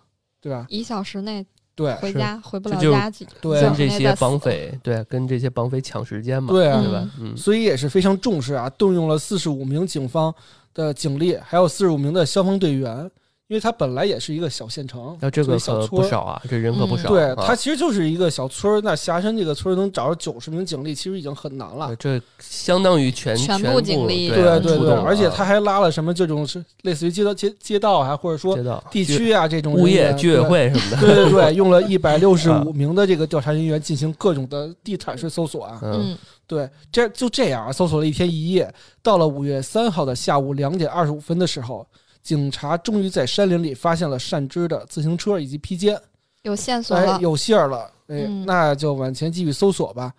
对吧？一小时内对回家回不了家，几对跟这些绑匪对，跟这些绑匪抢时间嘛，对啊对吧？嗯，所以也是非常重视啊，动用了四十五名警方的警力，还有四十五名的消防队员，因为它本来也是一个小县城，那这个小村儿不少啊，这人可不嗯少。对，啊它其实就是一个小村儿。那霞山这个村儿能找着九十名警力，其实已经很难了呃。这相当于全全部部警力对啊对对而且啊他还拉了什么这种是类似于街道街街道啊，或者说街道地区啊这种物业居委。会什么的，对对对对，用了一百六十啊五名的这个调查人员进行各种的地毯式搜索啊。嗯，嗯，对，这就这样啊搜索了一天一夜，到了五月三号的下午两点二十五分的时候，警察终于在山林里发现了善之的自行车以及披肩。有线索哎，了，有信儿了，哎，嗯那就往前继续搜索吧。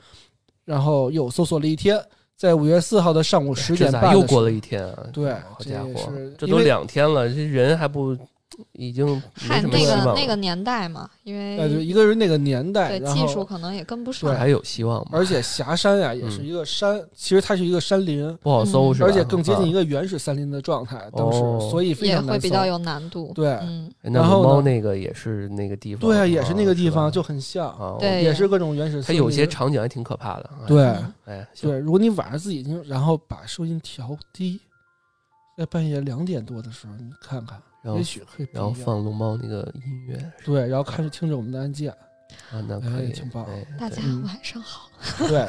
然后又搜索了一天，在五月四号的上午十点半又过了一天啊？对好家伙这都两天了，这人还不已经没嗨，那个那个年代嘛，因为一个是那个年代，对然后技术可能也跟不上，还有希望嘛？而且霞山呀也是一个山，其实它是一个山林，不好搜嗯是吧？而且更接近一个。原始森林的状态，当时哦所以非也常难搜。会比较有难度。对嗯，然后猫那个也是那个地方，对啊，也是那个地方，就很像，啊，对也是各种原始森林。它有些场景还挺可怕的。哎，对嗯哎，对，如果你晚上自己听，然后把收音调低，在半夜两点多的时候，你看看，然后也许可以然后放龙猫那个音乐对，然后看着听着我们的案件，啊，那可以，哎挺棒哎大家嗯。晚上好。对，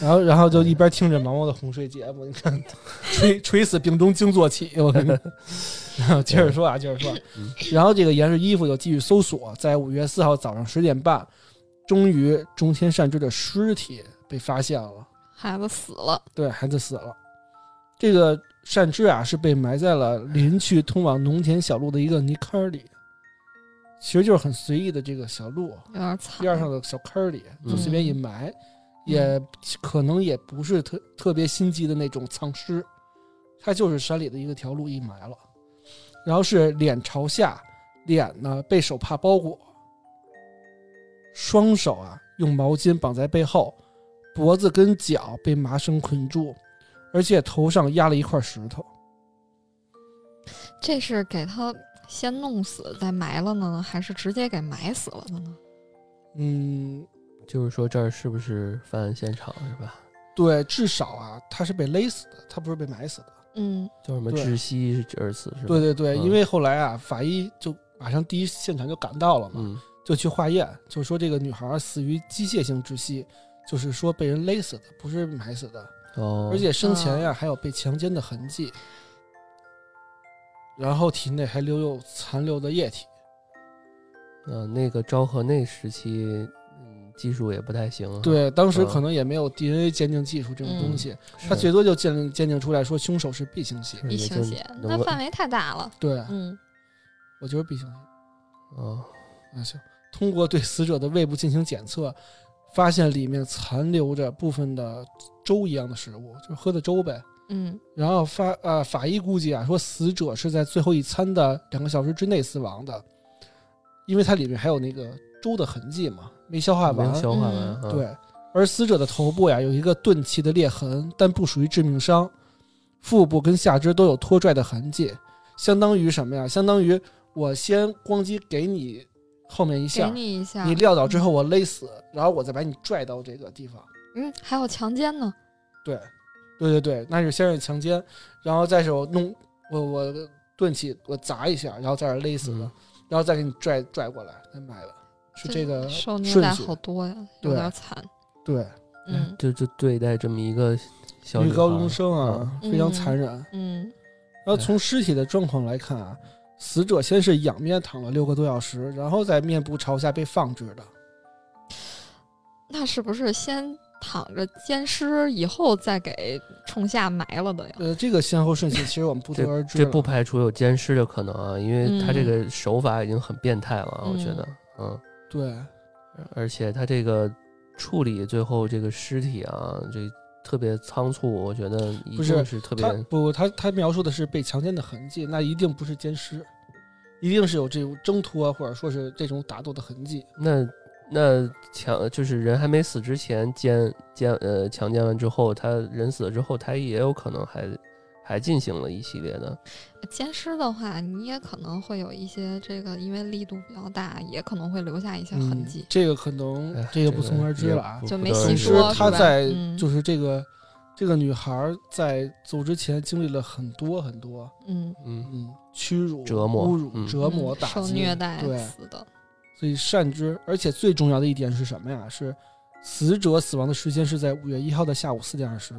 然后然后就一边听着毛毛的哄睡节目，你看，垂垂死病中惊坐起，我跟你，然后接着说啊，接着说嗯，然后这个严氏衣服又继续搜索，在五月四号早上十点半，终于中天善之的尸体被发现了，孩子死了，对，孩子死了，这个善知啊是被埋在了林区通往农田小路的一个泥坑里。其实就是很随意的这个小路，有点惨。边上的小坑里就随便一埋，嗯。也可能也不是特特别心机的那种藏尸，它就是山里的一个条路一埋了，然后是脸朝下，脸呢被手帕包裹，双手啊用毛巾绑在背后，脖子跟脚被麻绳捆住，而且头上压了一块石头。这是给他先弄死再埋了呢，还是直接给埋死了的呢？嗯，就是说这儿是不是犯案现场是吧？对，至少啊他是被勒死的，他不是被埋死的。嗯，叫什么窒息而死是吧？对对对，嗯因为后来啊，法医就马上第一现场就赶到了嘛，嗯，就去化验，就说这个女孩死于机械性窒息，就是说被人勒死的，不是埋死的，哦，而且生前呀、还有被强奸的痕迹，然后体内还留有残留的液体。呃，那个昭和那时期，嗯，技术也不太行啊。对，当时嗯可能也没有 DNA 鉴定技术这种东西，是，他最多就鉴定鉴定出来说凶手是 B 型血。是也就异性血，那范围太大了。对，嗯，我就是 B 型血。哦，啊，行。通过对死者的胃部进行检测，发现里面残留着部分的粥一样的食物，就是喝的粥呗。嗯，然后发呃法医估计啊，说死者是在最后一餐的两个小时之内死亡的，因为它里面还有那个粥的痕迹嘛，没消化完。没消化完。对，而死者的头部呀有一个钝器的裂痕，但不属于致命伤，腹部跟下肢都有拖拽的痕迹，相当于什么呀？相当于我先咣叽给你后面一给下，你一下。你撂倒之后我勒死，然后我再把你拽到这个地方。嗯，还有强奸呢。对，对对对，那是先是强奸，然后再是我弄我我钝器我砸一下，然后再是勒死的，嗯然后再给你拽拽过来再埋的，是这个顺序。好多呀，有对点惨。对，嗯就就对待这么一个小女高中生啊，嗯非常残忍。嗯然后从尸体的状况来看啊，死者先是仰面躺了六个多小时，然后在面部朝下被放置的。那是不是先躺着奸尸，以后再给冲下埋了的呀？呃，这个先后顺序其实我们不得而知了。这不排除有奸尸的可能啊，因为他这嗯个手法已经很变态了啊，我觉得，嗯，对，而且他这个处理最后这个尸体啊，这特别仓促，我觉得一不是定是特别他不，他他描述的是被强奸的痕迹，那一定不是奸尸，一定是有这种挣脱或者说是这种打斗的痕迹。那那强就是人还没死之前奸奸呃强奸完之后，他人死了之后，他也有可能还还进行了一系列的奸尸的话，你也可能会有一些这个，因为力度比较大，也可能会留下一些痕迹嗯。这个可能哎这个不从而知了啊。就没细说他在嗯就是这个这个女孩儿在走之前经历了很多很多，嗯，嗯嗯，屈辱、折磨侮辱、嗯折磨、嗯打击、受虐待对，死的。所以善知，而且最重要的一点是什么呀？是死者死亡的时间是在五月一号的下午四点二十，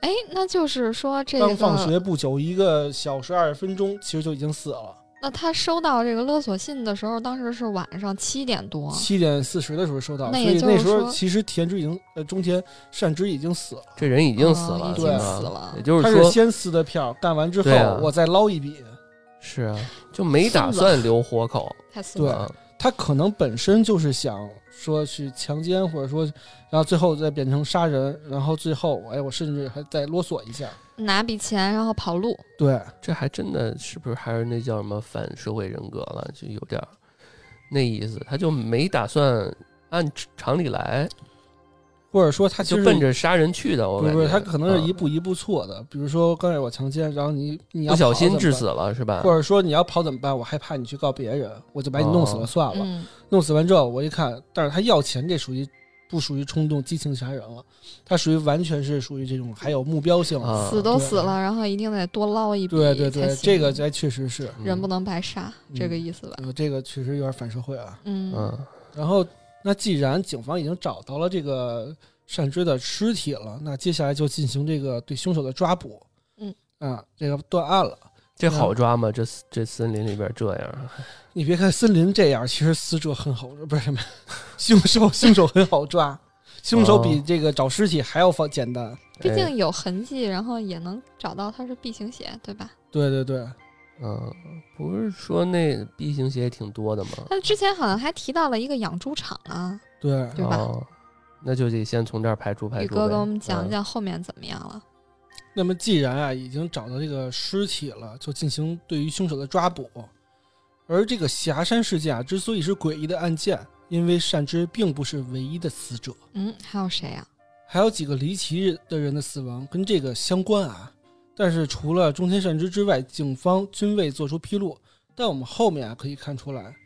哎，那就是说这刚放，学不久，一个小时二十分钟，其实就已经死了。那他收到这个勒索信的时候，当时是晚上七点多。七点四十的时候收到，那也所以就是说那时候其实田之已经呃中田善之已经死了，这人已经死了，哦已经对死了也就是说他是先撕的票，干完之后啊我再捞一笔。是啊，就没打算留活口，对太死了。对他可能本身就是想说去强奸，或者说，然后最后再变成杀人，然后最后，哎，我甚至还再啰嗦一下。拿笔钱然后跑路，对，这还真的是不是还是那叫什么反社会人格了？就有点儿那意思，他就没打算按常理来，或者说他其就实奔着杀人去的。我不是不是，他可能是一啊步一步错的。比如说刚才我强奸，然后你你要不小跑怎么办心致死，了是吧？或者说你要跑怎么办？我害怕你去告别人，我就把你弄死了哦算了。嗯，弄死完之后，我一看，但是他要钱，这属于不属于冲动激情杀人了？他属于完全是属于这种还有目标性。啊死都死了，然后一定得多捞一笔对对对，这个才确实是，嗯人不能白杀，嗯这个意思吧？呃，这个确实有点反社会啊。嗯嗯然后，那既然警方已经找到了这个善追的尸体了，那接下来就进行这个对凶手的抓捕。嗯，啊，这个断案了。这好抓吗？这这森林里边这样，你别看森林这样，其实死者很好，不是什么 凶手，凶手很好抓，凶手比哦这个找尸体还要方简单。哎毕竟有痕迹，然后也能找到他是 B 型血，对吧？对对对，嗯，不是说那 B 型血也挺多的吗？他之前好像还提到了一个养猪场啊，对，对吧哦，那就得先从这儿排除排除。宇哥给我们讲嗯讲后面怎么样了。那么既然啊已经找到这个尸体了，就进行对于凶手的抓捕。而这个霞山事件啊，之所以是诡异的案件，因为善之并不是唯一的死者，嗯，还有谁啊、还有几个离奇的人的死亡跟这个相关啊。但是除了中田善之之外，警方均未做出披露。但我们后面啊可以看出来，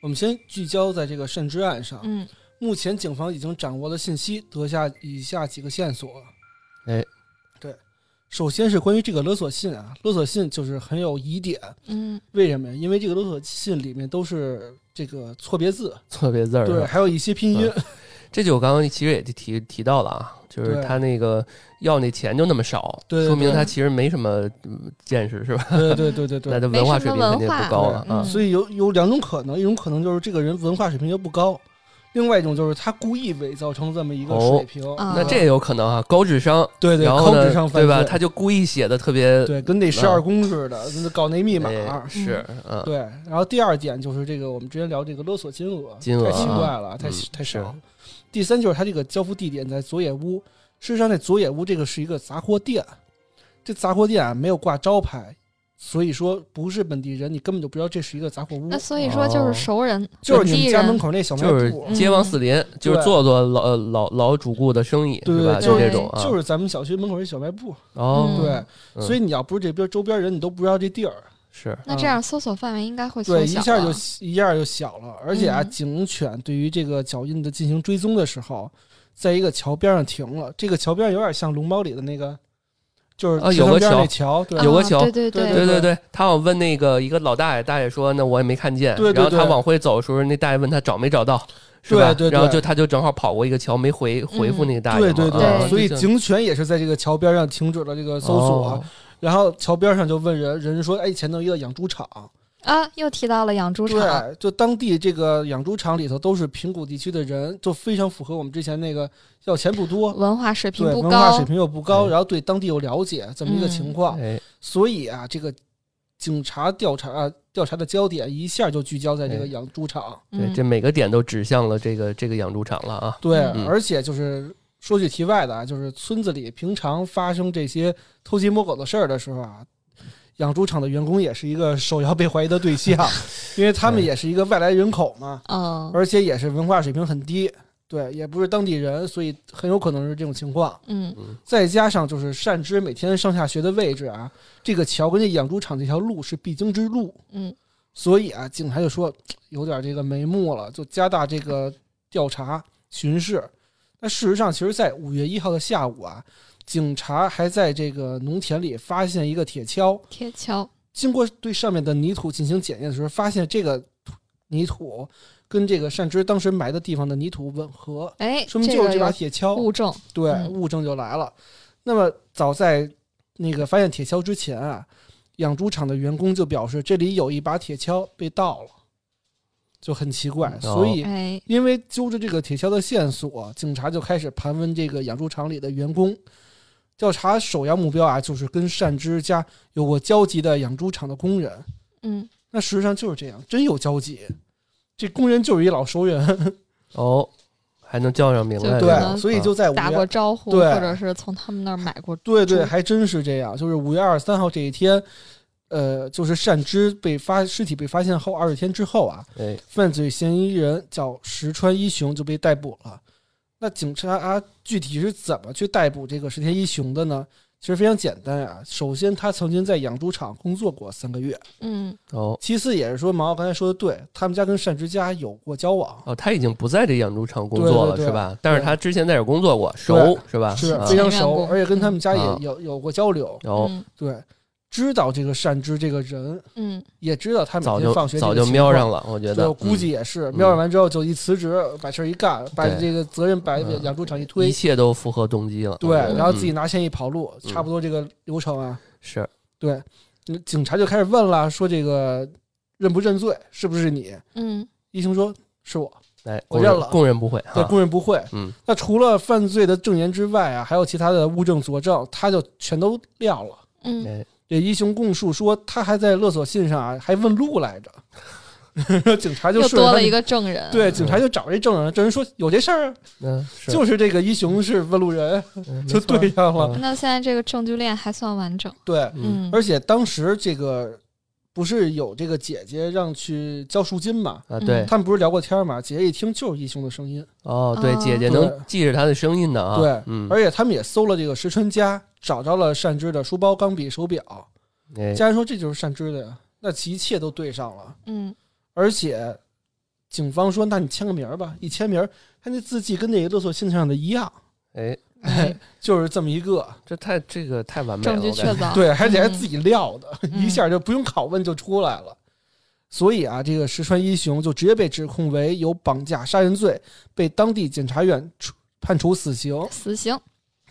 我们先聚焦在这个善之案上。嗯目前警方已经掌握了信息，得下以下几个线索。哎，对，首先是关于这个勒索信啊，勒索信就是很有疑点，嗯为什么呀？因为这个勒索信里面都是这个错别字，错别字儿对，还有一些拼音。这就我刚刚其实也提提到了啊，就是他那个要那钱就那么少，对对说明他其实没什么嗯见识是吧？对对对对那对。他文化水平肯定不高了啊。所以有有两种可能，一种可能就是这个人文化水平就不高，另外一种就是他故意伪造成这么一个哦水平。啊那这也有可能啊，高智商，对对，然后高智商，犯对吧？他就故意写的特别对跟那十二宫似的，那搞那密码。哎是嗯，对，然后第二点就是这个，我们之前聊这个勒索金额，金额太奇啊怪了，太嗯太少是。第三就是他这个交付地点在佐野屋，事实上，那佐野屋这个是一个杂货店，这杂货店啊没有挂招牌，所以说不是本地人，你根本就不知道这是一个杂货屋那，所以说就是熟人，哦就是你们家门。口那小卖就是部。街坊四邻，就是做做老呃老老主顾的生意，对吧？就就是这种啊，就是咱们小区门口那小卖部。哦，嗯对，嗯所以你要不是这边周边人，你都不知道这地儿。是那这样搜索范围应该会缩对，一下就一下就小了，而且啊，嗯。警犬对于这个脚印的进行追踪的时候，在一个桥边上停了。这个桥边有点像龙猫里的那个，就是啊有个桥桥，对。啊有个桥对对对对对对，他好像问那个一个老大爷，大爷说那我也没看见，对对对然后他往回走的时候，那大爷问他找没找到，是吧？对对对然后就他就正好跑过一个桥，没回回复那个大爷嘛，对对啊对。所以警犬也是在这个桥边上停止了这个搜索，哦然后桥边上就问人，人说：“哎，前头一个养猪场。啊，又提到了养猪场，对，就当地这个养猪场里头都是平谷地区的人，就非常符合我们之前那个要钱不多，文化水平对不高文化水，平又不高，哎然后对当地有了解这么一个情况。哎，所以啊，这个警察调查啊调查的焦点一下就聚焦在这个哎养猪场。对，嗯这每个点都指向了这个这个养猪场了啊。对，嗯而且就是说句题外的啊，就是村子里平常发生这些偷鸡摸狗的事儿的时候啊，养猪场的员工也是一个首要被怀疑的对象，因为他们也是一个外来人口嘛，嗯而且也是文化水平很低，对，也不是当地人，所以很有可能是这种情况。嗯嗯再加上就是善之每天上下学的位置啊，这个桥跟这养猪场这条路是必经之路，嗯所以啊，警察就说有点这个眉目了，就加大这个调查巡视。那事实上，其实，在五月一号的下午啊，警察还在这个农田里发现一个铁锹，铁锹，经过对上面的泥土进行检验的时候，发现这个土泥土跟这个善之当时埋的地方的泥土吻合，哎，说明就是这把铁锹。物证，对，嗯物证就来了。那么早在那个发现铁锹之前啊，养猪场的员工就表示这里有一把铁锹被盗了，就很奇怪。哦所以，哎，因为揪着这个铁锹的线索，警察就开始盘问这个养猪场里的员工。调查首要目标啊，就是跟善之家有过交集的养猪场的工人。嗯那事实上就是这样，真有交集。这工人就是一老熟人，哦，还能叫上名来，就可能对，所以就在打过招呼，对或者是从他们那儿买过，对对，还真是这样。就是五月二十三号这一天，呃，就是善之被发尸体被发现后二十天之后啊，哎，犯罪嫌疑人叫石川一雄就被逮捕了。那警察啊，具体是怎么去逮捕这个石田一雄的呢？其实非常简单啊。首先，他曾经在养猪场工作过三个月；嗯哦其次，也是说毛毛刚才说的对，他们家跟善之家有过交往，哦，他已经不在这养猪场工作了，对对对是吧？但是他之前在这工作过，熟是吧？啊是非常熟，而且跟他们家也啊有有过交流。哦，嗯对，知道这个善之这个人，嗯。也知道他每早就天放学早就瞄上了，我觉得估计也是，嗯瞄上完之后就一辞职，把事儿一干，把这个责任把嗯。养猪场一推。一，切都符合动机了。对，嗯然后自己拿钱一跑路，嗯。差不多这个流程啊。是。对，嗯警察就开始问了，说这个认不认罪，是不是你？嗯。一雄说是我，哎，我认了。供认不讳对，供认不讳。嗯，那除了犯罪的证言之外啊，还有其他的物证佐证，他就全都撂了。嗯，哎，这一雄供述说，他还在勒索信上啊，还问路来着。警察就多了一个证人，对，警察就找这证人，证人说有这事儿啊，嗯，就是这个一雄是问路人，就对上了。嗯那现在这个证据链还算完整，对，嗯嗯，而且当时这个不是有这个姐姐让去交赎金嘛？啊，对他们不是聊过天嘛？姐姐一听就是义兄的声音，哦，对，姐姐能记着他的声音的啊。对嗯，而且他们也搜了这个石川家，找着了善之的书包、钢笔、手表。哎，家人说这就是善之的呀，那一切都对上了。嗯而且警方说，那你签个名儿吧，一签名，他那字迹跟那个勒索信上的一样，哎，哎 就是这么一个。这太这个太完美了，证据我感觉确凿，对，而且还嗯自己撂的，嗯 一下就不用拷问就出来了。所以啊，这个石川一雄就直接被指控为有绑架杀人罪，被当地检察院处判处死刑。死刑，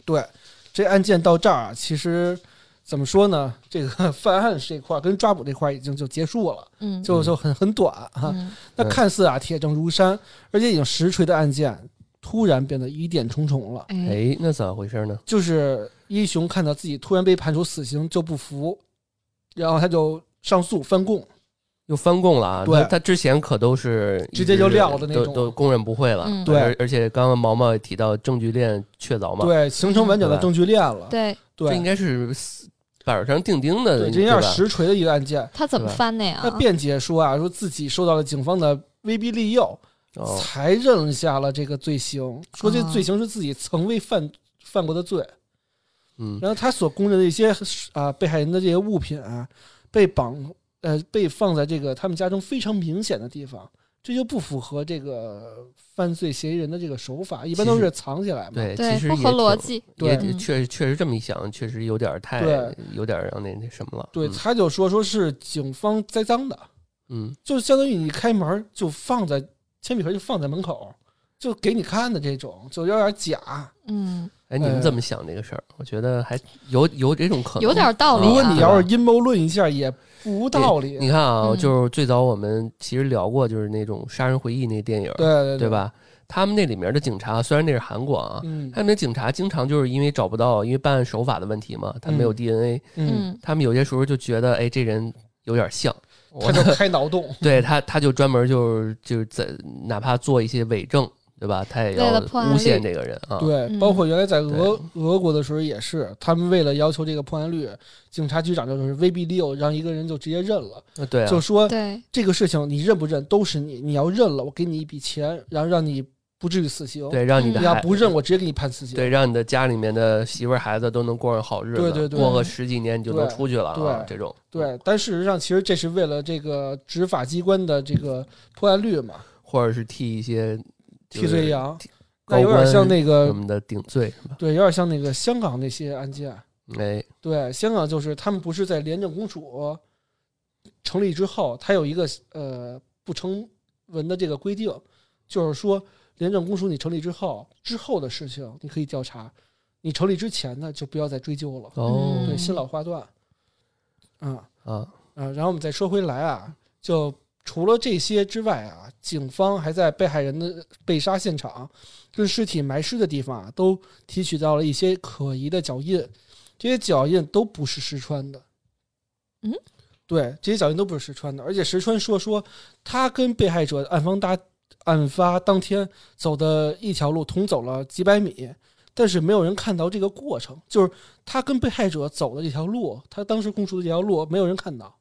对，这案件到这儿啊，其实怎么说呢？这个 犯案这块儿跟抓捕这块儿已经就结束了，嗯，就就很很短哈。嗯那看似啊铁证如山，而且已经实锤的案件，突然变得疑点重重了。哎，哎，那怎么回事呢？就是一雄看到自己突然被判处死刑就不服，然后他就上诉翻供。又翻供了啊！对他他之前可都是直接就撂的那都种都供认不讳了。嗯对而而且刚刚毛毛也提到证据链确凿嘛，对，形成完整的证据链了。对这应，该是板上钉钉的，对，这应该实锤的一个案件。他怎么翻的呀他？辩解说啊，说自己受到了警方的威逼利诱，哦，才认下了这个罪行，说这哦罪行是自己曾未犯犯过的罪。嗯，然后他所供认的一些啊被害人的这些物品啊，被绑呃被放在这个他们家中非常明显的地方，这就不符合这个犯罪嫌疑人的这个手法，一般都是藏起来嘛。对，其，实不合逻辑，对。嗯确实确实这么一想，确实有点太对。有点让那那什么了。对，嗯。他就说说是警方栽赃的，嗯，就相当于你开门就放在铅笔盒就放在门口，就给你看的这种，就有点假。嗯，哎，你们呃怎么想这个事儿？我觉得还有有这种可能，有点道理啊。如果你要是阴谋论一下，也不无道理。你看啊，嗯就是最早我们其实聊过，就是那种杀人回忆那电影，对对对？吧？他们那里面的警察，虽然那是韩国啊，嗯他们的警察经常就是因为找不到，因为办案手法的问题嘛，他没有嗯 DNA，、嗯，嗯他们有些时候就觉得，哎，这人有点像，我他就开脑洞。对他，他就专门就是就是在哪怕做一些伪证，对吧？他也要诬陷这个人啊。对，嗯包括原来在俄俄国的时候也是，他们为了要求这个破案率，警察局长就是威逼利诱，让一个人就直接认了，啊对啊，就说对，这个事情你认不认都是你，你要认了，我给你一笔钱，然后让你不至于死刑。对，让你的嗯你要不认，我直接给你判死刑。对，让你的家里面的媳妇儿孩子都能过上好日子，对对对过个十几年你就能出去了啊，对这种对，但事实上，其实这是为了这个执法机关的这个破案率嘛，或者是替一些替罪羊。那有点像那什个，么的顶罪是吧？对，有点像那个香港那些案件。哎，对，香港就是他们不是在廉政公署成立之后，它有一个呃不成文的这个规定，就是说廉政公署你成立之后，之后的事情你可以调查，你成立之前呢就不要再追究了。哦嗯对，新老划断。啊啊，啊，然后我们再说回来啊，就除了这些之外啊，警方还在被害人的被杀现场跟尸体埋尸的地方啊，都提取到了一些可疑的脚印，这些脚印都不是石川的。嗯，对，这些脚印都不是石川的，而且石川说说他跟被害者案方搭案发当天走的一条路同走了几百米，但是没有人看到这个过程，就是他跟被害者走的这条路，他当时供述的这条路，没有人看到。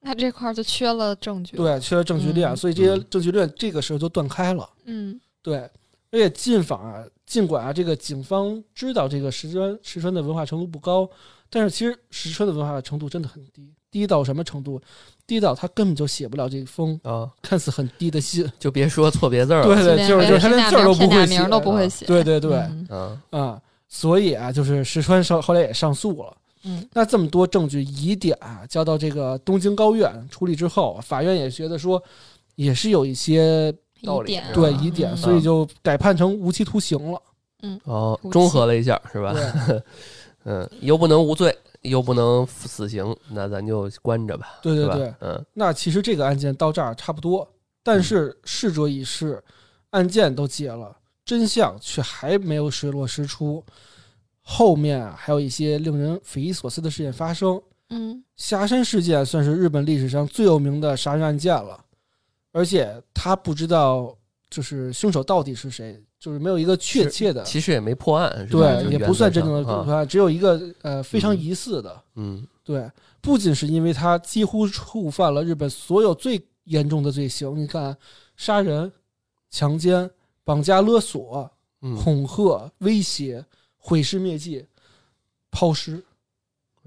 那这块儿就缺了证据。，对，缺了证据链，嗯所以这些嗯证据链这个时候就断开了。嗯对，而且进访啊，尽管啊，这个警方知道这个石川石川的文化程度不高，但是其实石川的文化程度真的很低，低到什么程度？低到他根本就写不了这封啊，看似很低的信。就别说错别字儿了。对对，就是就是他连字儿都不会写名，都不会写。对对对，嗯嗯啊，所以啊，就是石川上后来也上诉了。嗯那这么多证据疑点啊，交到这个东京高院处理之后，法院也觉得说，也是有一些道理对疑点，嗯所以就改判成无期徒刑了。嗯哦中和了一下是吧？对 嗯，又不能无罪，又不能死刑，那咱就关着吧。对对对，嗯那其实这个案件到这儿差不多，但是逝者已逝，案件都结了，真相却还没有水落石出。后面啊，还有一些令人匪夷所思的事件发生。嗯霞山事件算是日本历史上最有名的杀人案件了，而且他不知道就是凶手到底是谁，就是没有一个确切的，其实也没破案，是吧？对，也不算真正的破案，只有一个呃非常嗯。疑似的。嗯。对，不仅是因为他几乎触犯了日本所有最严重的罪行，你看，杀人、强奸、绑架勒索、嗯，恐吓、威胁、毁尸灭迹、抛尸，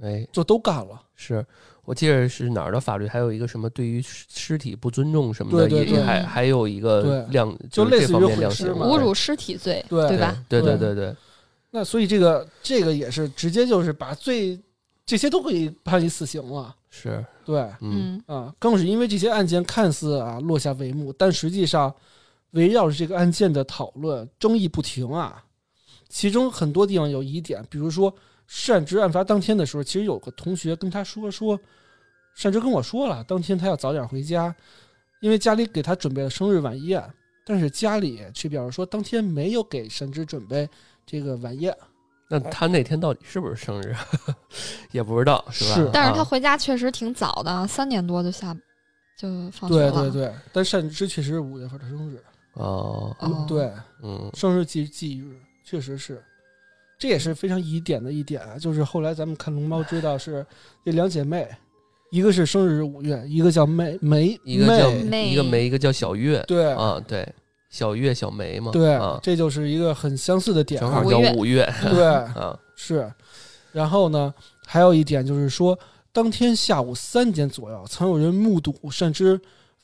哎，就都干了。是我记得是哪儿的法律，还有一个什么对于尸尸体不尊重什么的，对对也也还还有一个对量，就类似于这方面毁尸嘛量刑侮辱尸体罪，对对吧？对对对对对，那所以这个这个也是直接就是把最这些都可以判以死刑了。是，对，嗯嗯啊，更是因为这些案件看似啊落下帷幕，但实际上围绕着这个案件的讨论争议不停啊。其中很多地方有疑点，比如说单之案发当天的时候，其实有个同学跟他说说，善之跟我说了，当天他要早点回家，因为家里给他准备了生日晚宴，但是家里却表示说当天没有给善之准备这个晚宴。那他那天到底是不是生日，也不知道，是吧？是但是他啊回家确实挺早的，三点多就下就放学对了。对对对，但善之确实是五月份的生日，哦，哦对，嗯生日忌忌日，确实是，这也是非常疑点的一点啊。就是后来咱们看龙猫知道是这两姐妹，一个是生日五月，一个叫梅梅一个叫一个梅，一个叫小月对、啊，对，小月小梅嘛，对、啊，这就是一个很相似的点啊。正好叫五月五月对，啊，是。然后呢，还有一点就是说，当天下午三点左右，曾有人目睹单之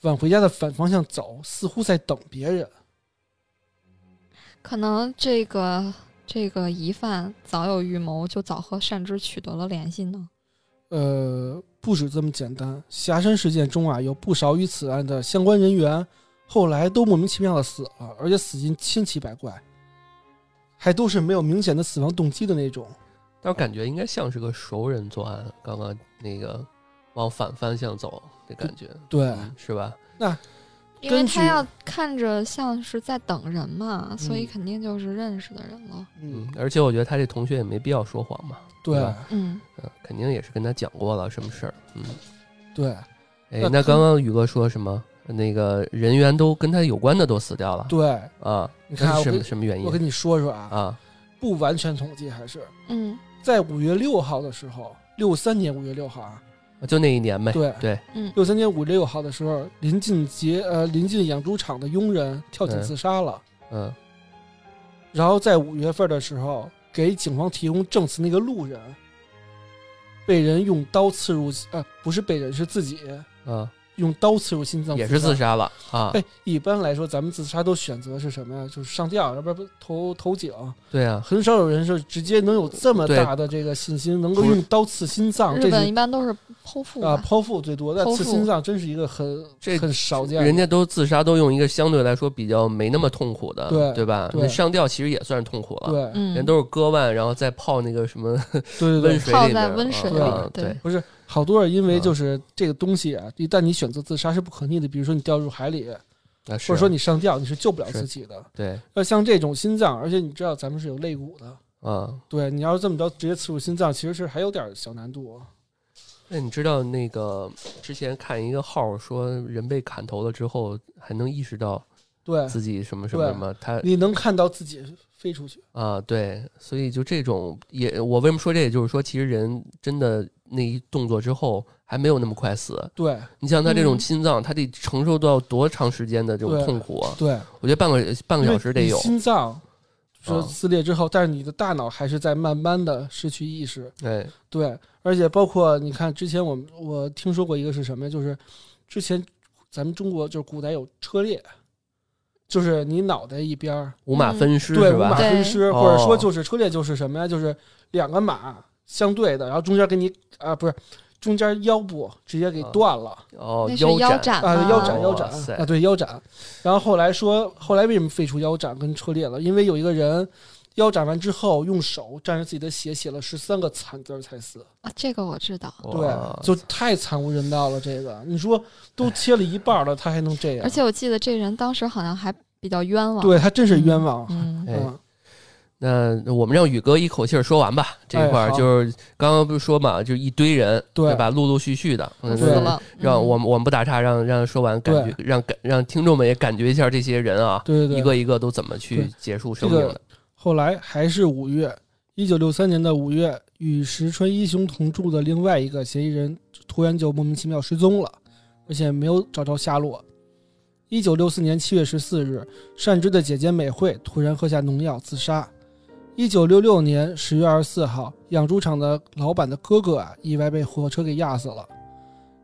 往回家的反方向走，似乎在等别人。可能这个这个疑犯早有预谋，就早和善之取得了联系呢。呃，不止这么简单。霞山事件中啊，有不少与此案的相关人员，后来都莫名其妙的死了，而且死因千奇百怪，还都是没有明显的死亡动机的那种。但我感觉应该像是个熟人作案，刚刚那个往反方向走的感觉，对，嗯是吧？因为他要看着像是在等人嘛，所以嗯肯定就是认识的人了。嗯嗯，，而且我觉得他这同学也没必要说谎嘛，对吧嗯，嗯，肯定也是跟他讲过了什么事儿，嗯，对，哎那，刚刚宇哥说什么？那个人员都跟他有关的都死掉了对，啊。你看什么什么原因我跟你说说啊，啊？不完全统计还是嗯在五月六号的时候，六三年五月六号啊，就那一年呗。对对，嗯六三年五月六号的时候，临近节呃临近养猪场的佣人跳井自杀了。嗯然后在五月份的时候，给警方提供证词那个路人，被人用刀刺入，呃，不是被人，是自己啊，用刀刺入心脏，也是自。杀了啊。哎，一般来说，咱们自杀都选择是什么呀？就是上吊，要不然不投投井。对啊，很少有人是直接能有这么大的这个信心，能够用刀刺心脏。日本一般都是剖腹啊，剖腹最多，但刺心脏真是一个很这很少见。人家都自杀都用一个相对来说比较没那么痛苦的，对对吧？对那上吊其实也算是痛苦了。对嗯，人都是割腕，然后再泡那个什么对对对，温水泡里面，在温水里对，不是好多人因为啊就是这个东西啊，一旦你选择自杀是不可逆的，比如说你掉入海里，啊或者说你上吊，你是救不了自己的。对那像这种心脏，而且你知道咱们是有肋骨的，啊。对你要是这么着直接刺入心脏，其实是还有点小难度。那你知道那个之前看一个号说，人被砍头了之后还能意识到对，自己什么什么什么，他你能看到自己飞出去。啊对，所以就这种也，我为什么说这也，就是说其实人真的那一动作之后还没有那么快死。对你像他这种嗯心脏，他得承受到多长时间的这种痛苦啊？对，我觉得半个半个小时得有。心脏说啊撕裂之后，但是你的大脑还是在慢慢的失去意识。对，对，而且包括你看，之前我们我听说过一个是什么呀？就是之前咱们中国就是古代有车裂，就是你脑袋一边儿五马分尸对五马？分尸，或者说哦就是车裂就是什么呀？就是两个马相对的，然后中间给你啊不是中间腰部直接给啊断了哦，那是腰斩啊，腰斩腰斩啊，对腰斩。然后后来说，后来为什么废除腰斩跟车裂了？因为有一个人腰斩完之后，用手蘸着自己的血写了十三个惨字儿才死。啊，这个我知道，对，就太惨无人道了。这个你说都切了一半儿了，他还能这样？而且我记得这人当时好像还比较冤枉，对他真是冤枉。嗯，哎嗯，那我们让宇哥一口气儿说完吧。这一块儿就是刚刚不是说嘛，就一堆人，对吧？陆陆续续的，嗯了，嗯让我们我们不打岔，让让说完，感觉让感让听众们也感觉一下这些人啊，对对对，一个一个都怎么去结束生命这的。后来还是五月，一九六三年的五月，与石川一雄同住的另外一个嫌疑人突然就莫名其妙失踪了，而且没有找着下落。一九六四年七月十四日，善之的姐姐美惠突然喝下农药自杀。一九六六年十月二十四号，养猪场的老板的哥哥啊，意外被火车给压死了。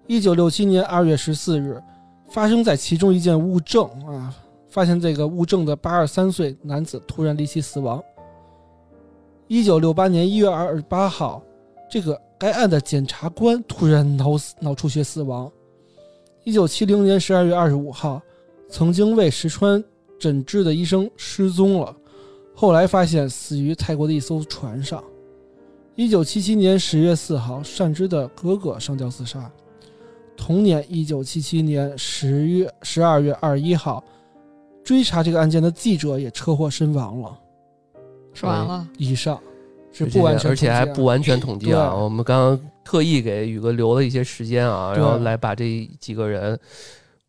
一九六七年二月十四日，发生在其中一件物证啊，发现这个物证的八十三岁男子突然离奇死亡。一九六八年一月二十八号，这个该案的检察官突然脑死脑出血死亡。一九七零年十二月二十五号，曾经为石川诊治的医生失踪了，后来发现死于泰国的一艘船上。一九七七年十月四号，善之的哥哥上吊自杀。同年，一九七七年十月十二月二十一号，追查这个案件的记者也车祸身亡了。说完了，以上是不完全而且还不完全统计啊。我们刚刚特意给宇哥留了一些时间啊，然后来把这几个人，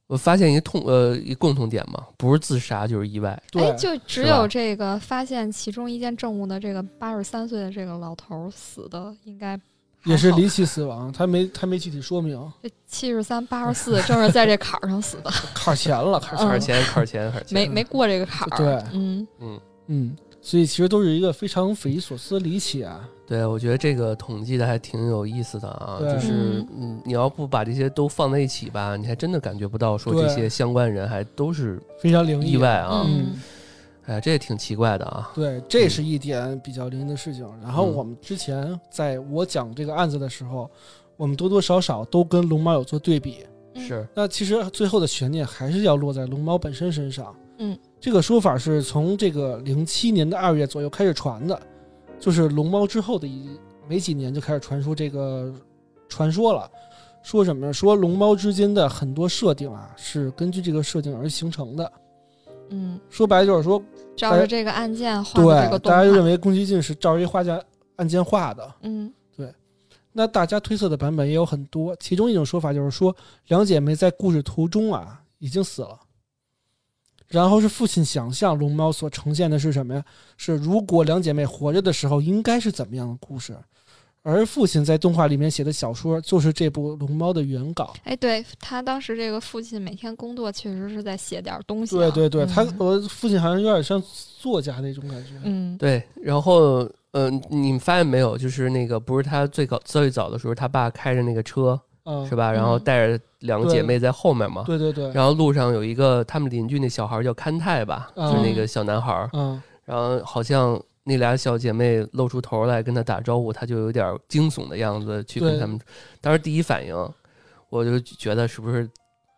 我发现一个痛呃一共同点嘛，不是自杀就是意外。对哎，就只有这个发现其中一件证物的这个八十三岁的这个老头儿死的，应该也是离奇死亡，他没他没具体说明，这七十三八十四正是在这坎儿上死的，坎儿前了，坎儿前嗯坎儿前坎儿前坎儿前，没没过这个坎儿。对嗯，嗯。嗯，所以其实都是一个非常匪夷所思、离奇啊。对，我觉得这个统计的还挺有意思的啊，就是嗯嗯，你要不把这些都放在一起吧，你还真的感觉不到说这些相关人还都是非常灵异意外啊，嗯哎，这也挺奇怪的啊。对，这是一点比较灵异的事情。然后嗯我们之前在我讲这个案子的时候，我们多多少少都跟龙猫有做对比。嗯是，那其实最后的悬念还是要落在龙猫本身身上。嗯，这个说法是从这个零七年的二月左右开始传的，就是龙猫之后的一没几年就开始传出这个传说了。说什么呢？说龙猫之间的很多设定啊，是根据这个设定而形成的。嗯，说白了就是说，照着这个案件画的这对个动大家就认。为宫崎骏是照着一画家案件画的。嗯对那大家推测的版本也有很多，其中一种说法就是说，两姐妹在故事途中啊，已经死了。然后是父亲想象龙猫所呈现的是什么呀？是如果两姐妹活着的时候应该是怎么样的故事？而父亲在动画里面写的小说就是这部《龙猫》的原稿。哎，对他当时这个父亲每天工作确实是在写点东西、啊。对对对，他嗯我父亲好像有点像作家那种感觉。嗯，对，然后呃，你们发现没有？就是那个不是他最早最早的时候，他爸开着那个车嗯，是吧？然后嗯带着两个姐妹在后面嘛。对对对，然后路上有一个他们邻居那小孩叫勘泰吧，嗯就是那个小男孩。嗯，然后好像那俩小姐妹露出头来跟他打招呼，他就有点惊悚的样子去跟对他们。当时第一反应，我就觉得是不是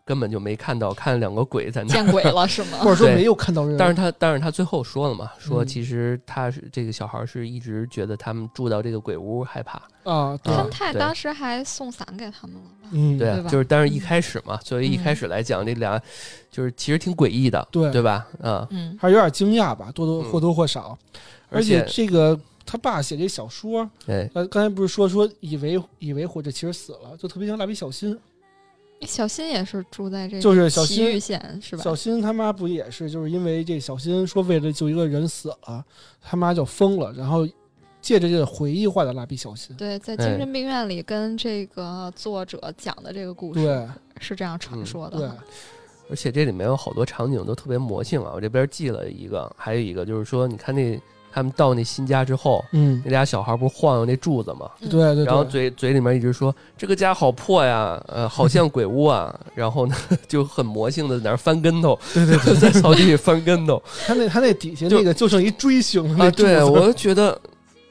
根本就没看到，看两个鬼在那儿。见鬼了是吗？或者说没有看到人。但是他，但是他最后说了嘛，说嗯其实他是这个小孩是一直觉得他们住到这个鬼屋害怕，啊，康泰当时还送伞给他们了吧？嗯，对就是但是一开始嘛，作为一开始来讲，这俩就是其实挺诡异的，对对吧？啊，嗯，还是有点惊讶吧，多多嗯或多或少。而而且且这个他爸写这小说，哎，呃，刚才不是说说以为以为活着，其实死了，就特别像蜡笔小新。小新也是住在这个就是小新县是吧？小新他妈不也是，就是因为这小新说为了救一个人死了，他妈就疯了，然后借着这个回忆画的蜡笔小新。对，在哎精神病院里跟这个作者讲的这个故事，对是这样传说的。对，而且这里面有好多场景都特别魔性啊！我这边记了一个，还有一个就是说，你看那他们到那新家之后，嗯，那俩小孩不是晃悠那柱子吗？对对对，然后嘴嘴里面一直说这个家好破呀，呃，好像鬼屋啊。然后呢，就很魔性的在那儿翻跟头，对对对，在草地里翻跟头他那他那底下就那个就剩一锥形的啊！对，我就觉得，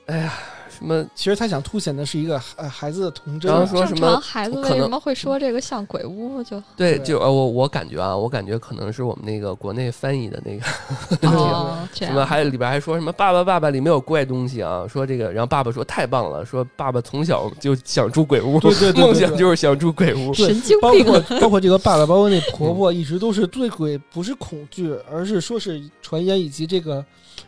哎呀，什么其实他想凸显的是一个呃孩子的童真啊。然后说什么孩子为什么会说这个像鬼屋？就对，就呃，我我感觉啊，我感觉可能是我们那个国内翻译的那个 什么，样。还里边还说什么爸爸爸爸里面有怪东西啊，说这个，然后爸爸说太棒了，说爸爸从小就想住鬼屋，对对对 对梦想就是想住鬼屋。对神经包病括包括这个爸爸，包括那婆婆，一直都是对鬼不是恐惧，而是说是传言以及这个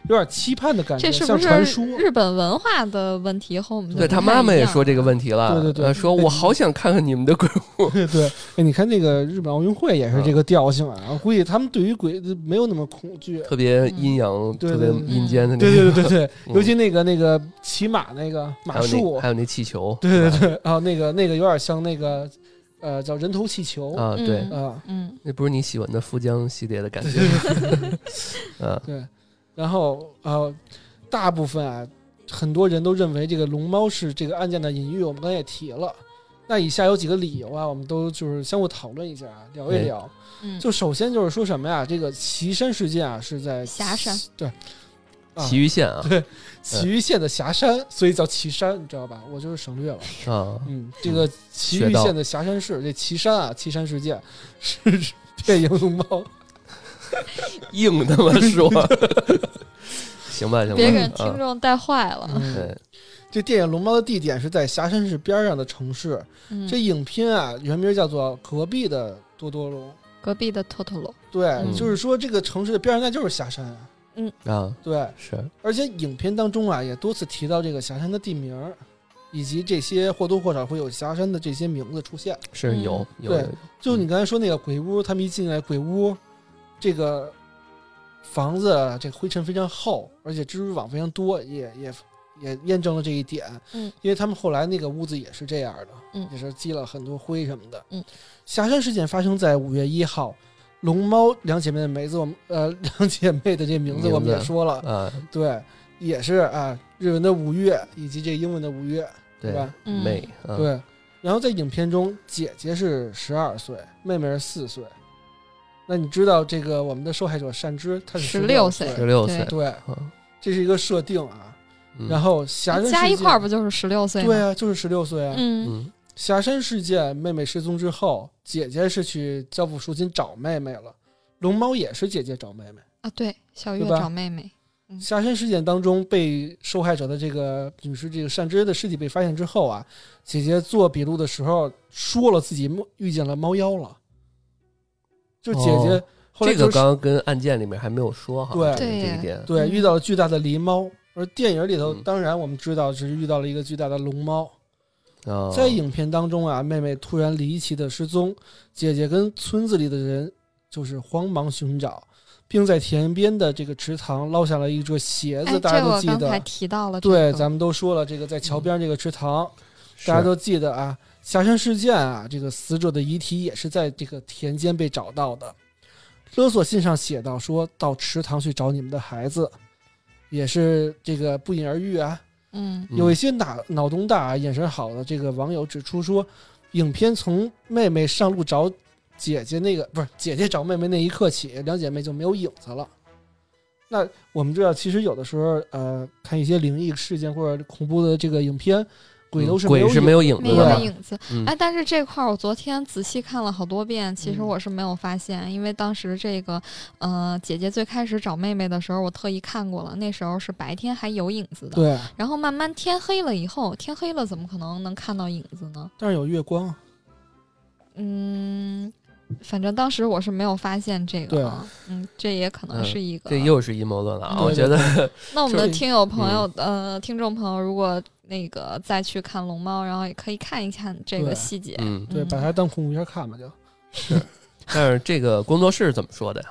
有点期盼的感觉，这是不是像传说。日本文化的问题和我们对他妈妈也说这个问题了，对对对。呃说我好想看看你们的鬼屋。对对，哎，你看那个日本奥运会也是这个调性啊，我估计他们对于鬼没有那么恐惧。特别阴阳、特别阴间的那对个，对对对对，嗯。尤其那个那个骑马那个马术。还，有那气球，对对对，啊，那个那个有点像那个呃叫人头气球。啊，对，嗯啊，嗯，那不是你喜欢的富江系列的感觉，嗯对，然后呃，大部分啊，很多人都认为这个龙猫是这个案件的隐喻，我们刚才也提了。那以下有几个理由啊，我们都就是相互讨论一下啊，聊一哎聊。嗯，就首先就是说什么呀？这个岐山事件啊，是在霞山对，啊岐玉县啊对祁玉县的霞山，所以叫岐山，你知道吧？我就是省略了。啊，嗯，这个岐学到玉县的霞山市，这岐山啊，岐山事件是电影《龙猫》硬他妈说，行吧行吧，别给啊。听众带坏了。嗯。对，这电影《龙猫》的地点是在霞山市边上的城市。嗯，这影片啊，原名叫做《隔壁的多多龙》。隔壁的托托龙，对，嗯。就是说这个城市的边上那就是霞山。啊。啊。对，是。而且影片当中啊，也多次提到这个霞山的地名，以及这些或多或少会有霞山的这些名字出现。嗯是有有对。有。就你刚才说那个鬼屋，他们一进来，鬼屋这个房子啊这个灰尘非常厚，而且蜘蛛网非常多，也也也验证了这一点。嗯，因为他们后来那个屋子也是这样的，嗯也是积了很多灰什么的。嗯，霞山事件发生在五月一号。龙猫两姐妹的梅子，我们呃 两姐妹的这名字我们也说了，啊，对，也是啊，日文的五月以及这英文的五月，对对吧？嗯对。然后在影片中，姐姐是十二岁，妹妹是四岁。那你知道这个我们的受害者善之，他是16 16岁十六岁，对，啊这是一个设定啊。嗯然后霞山加一块儿不就是十六岁吗？对啊，就是十六岁啊。嗯嗯霞山事件，妹妹失踪之后，姐姐是去交付赎金找妹妹了。龙猫也是姐姐找妹妹。啊，对，小月找妹妹，嗯霞山事件当中，被受害者的这个女士这个善之的尸体被发现之后啊，姐姐做笔录的时候说了自己梦遇见了猫妖了。就姐姐哦这个后来就是、刚刚跟案件里面还没有说哈，对这一点，对嗯遇到了巨大的狸猫，而电影里头嗯当然我们知道只是遇到了一个巨大的龙猫。啊，在影片当中啊，妹妹突然离奇的失踪，姐姐跟村子里的人就是慌忙寻找，并在田边的这个池塘捞下了一只鞋哎，子，大家都记我刚才得。提到了、这对，咱们都说了，这个在桥边这个池塘，大家都记得啊。下山事件啊，这个死者的遗体也是在这个田间被找到的。勒索信上写到：“说到池塘去找你们的孩子，也是这个不言而喻啊。”嗯嗯有一些脑脑洞大、眼神好的这个网友指出说，影片从妹妹上路找姐姐那个不是姐姐找妹妹那一刻起，两姐妹就没有影子了。那我们知道，其实有的时候，呃，看一些灵异事件或者恐怖的这个影片，鬼都是嗯鬼是没有有影子的对，影子。嗯哎，但是这块儿我昨天仔细看了好多遍，其实嗯我是没有发现，因为当时这个呃姐姐最开始找妹妹的时候，我特意看过了，那时候是白天还有影子的，对，然后慢慢天黑了以后，天黑了怎么可能能看到影子呢？但是有月光，嗯，反正当时我是没有发现这个啊，嗯，这也可能嗯是一个。这又是阴谋论了啊！我觉得那我们的听友朋友，呃，听众朋友，如果那个再去看龙猫，然后也可以看一看这个细节。嗯，对，把它当恐怖片看吧，就是但是这个工作室怎么说的呀？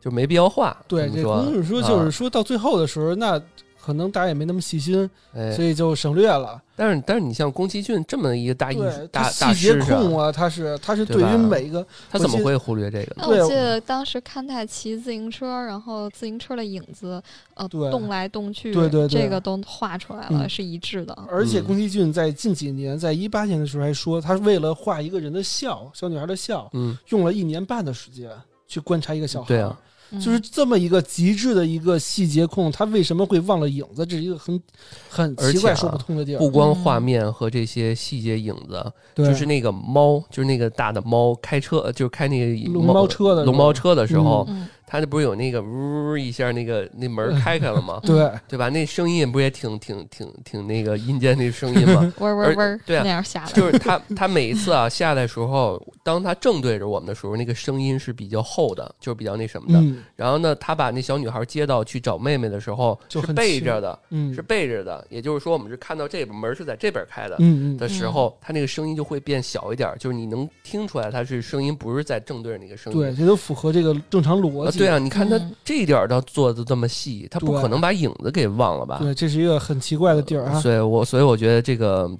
就没必要画。对。这这么说公主说就是啊说到最后的时候，那可能大家也没那么细心，哎所，以就省略了。但是但是你像宫崎骏这么一个大艺术对，大细大师上，节控啊，他是他是对于每一个他怎么会忽略这个我记得当时勘太骑自行车，然后自行车的影子，呃，动来动去，对对对这个都画出来了，嗯是一致的。而且嗯宫崎骏在近几年，在一八年的时候还说，他为了画一个人的笑，小女孩的笑，嗯，用了一年半的时间去观察一个小孩。对啊，嗯就是这么一个极致的一个细节控，他为什么会忘了影子？这是一个很很奇怪而且啊说不通的地儿。不光嗯画面和这些细节影子，对，就是那个猫，就是那个大的猫开车，呃就是开那个龙猫车的时候龙猫车的时候，嗯，它那不是有那个呜一下那个那门开开了吗？对对吧？那声音不也挺挺挺挺那个阴间那声音吗？嗡嗡而嗡，对啊那样下来。就是它它每一次啊下来的时候，当它正对着我们的时候，那个声音是比较厚的，就是比较那什么的。嗯然后呢，他把那小女孩接到去找妹妹的时候，就是背着的，嗯是背着的。也就是说，我们是看到这边门是在这边开的。嗯嗯的时候，它那个声音就会变小一点，就是你能听出来它是声音不是在正对着那个声音。对，这都符合这个正常逻啊，辑。对啊，你看它嗯这一点儿都做的这么细，他不可能把影子给忘了吧？对，这是一个很奇怪的地儿啊。所以我所以我觉得这个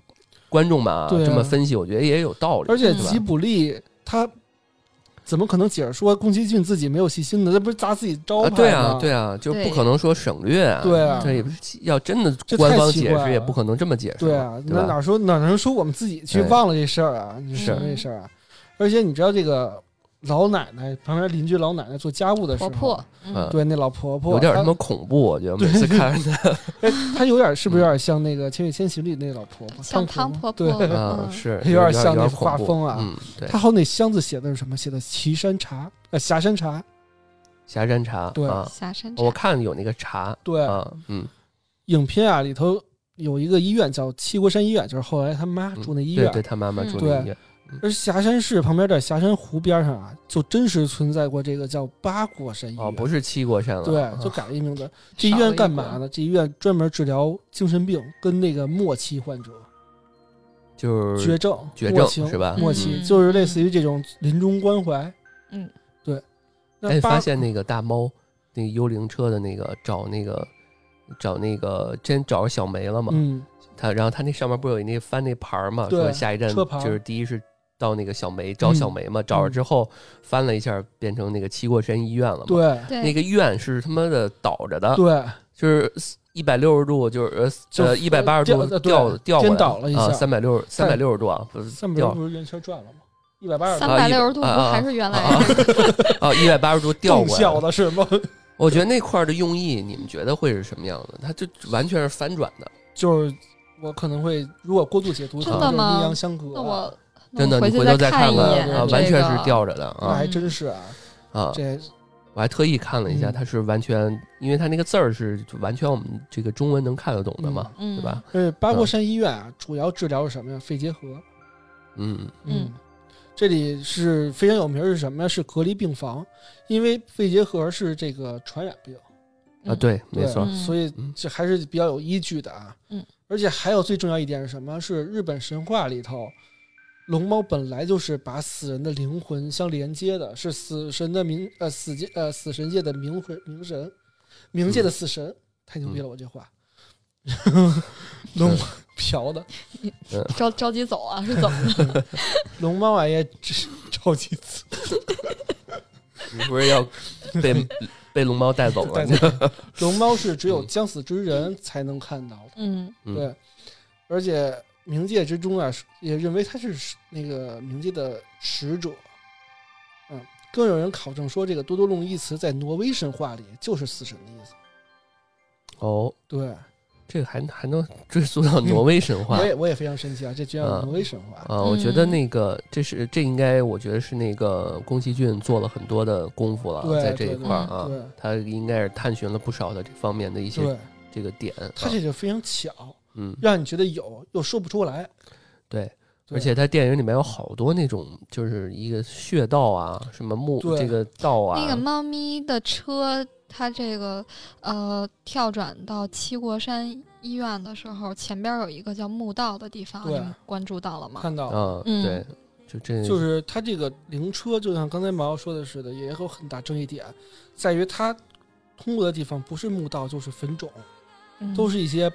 观众吧对啊这么分析，我觉得也有道理。嗯而且吉卜力他怎么可能解释说宫崎骏自己没有细心呢？那不是砸自己招牌啊，吗？对啊，对啊，就对不可能说省略啊。对啊这也不是要真的官方解释，也不可能这么解释。对啊，对？那哪说哪能说我们自己去忘了这事儿啊？你是什么这事儿啊？而且你知道这个老奶奶旁边邻居老奶奶做家务的时候，婆婆，嗯。嗯，对那老婆婆有点什么恐怖，我觉得每次 看着哎，她有点是不是有点像那个《千与千寻》里那老婆婆？像汤婆婆。对，是有点像那画风啊。嗯，对，她好像那箱子写的是什么？写的岐山茶，呃，霞山茶。霞山茶对。啊，山茶。我看有那个茶对，啊，嗯，影片啊里头有一个医院叫七国山医院，就是后来他妈嗯住那医院。对对，他妈妈住那医院，而霞山市旁边的霞山湖边上啊，就真实存在过这个叫八国山医院。哦，不是七国山了，对啊，就改了一名字。这医院干嘛呢？这医院专门治疗精神病跟那个末期患者，就是绝症、绝症是吧末期嗯就是类似于这种临终关怀。嗯，对。那哎，发现那个大猫，那个幽灵车的那个找那个找那个真找着小梅了嘛？嗯，他然后他那上面不是有那翻那牌儿嘛？对说下一站就是第一是到那个小梅找小梅嘛，找着之后翻了一下，变成那个七国山医院了嘛？，对对，那个院是他妈的倒着的，对，就是一百六十度，就是就呃一百八十度掉掉掉过来颠倒了一啊，下三百六十三百六十度啊，不是三百掉不是圆圈转了吗？一百八十三度，百六十度不啊啊啊还是原来啊 啊一百八十度掉过来。小的是吗？我觉得那块的用意，你们觉得会是什么样的？它就完全是反转的，就是我可能会，如果过度解读，可能就真的吗阴阳相隔啊。那我那真的，你回头再看看啊，完全是吊着的啊还真是啊，啊！这我还特意看了一下，嗯它是完全，因为它那个字儿是完全我们这个中文能看得懂的嘛，嗯对吧？对八国山医院啊，主要治疗是什么呀？肺结核。嗯嗯，这里是非常有名儿是什么呀？是隔离病房，因为肺结核是这个传染病，啊，对，没错，嗯所以嗯这还是比较有依据的啊。嗯，而且还有最重要一点是什么？是日本神话里头龙猫本来就是把死人的灵魂相连接的，是死神的冥呃死界呃死神界的冥魂冥神，冥界的死神，太牛逼了！我这话，龙嫖的。着着急走啊，是怎么？的？龙猫啊也只着急死，你不是要被被龙猫带走了？龙猫是只有将死之人才能看到。的，嗯。嗯。对，而且冥界之中啊，也认为他是那个冥界的使者。嗯，更有人考证说，这个多多龙一词在挪威神话里就是死神的意思。哦，对，这个还还能追溯到挪威神话 我也我也非常神奇啊，这居然挪威神话。啊！我觉得嗯那个这是这应该，我觉得是那个宫崎骏做了很多的功夫了，在这一块儿啊，他应该是探寻了不少的这方面的一些，这个点。啊他这就非常巧，嗯，让你觉得有又说不出来。对，对。而且他电影里面有好多那种，就是一个穴道啊，什么木对。这个道啊，那个猫咪的车，它这个呃跳转到七国山医院的时候，前边有一个叫墓道的地方，对。你们关注到了吗？看到了，嗯。对，就这。就是它这个灵车，就像刚才毛说的似的，也有很大争议点，在于它通过的地方不是墓道就是坟冢，嗯。都是一些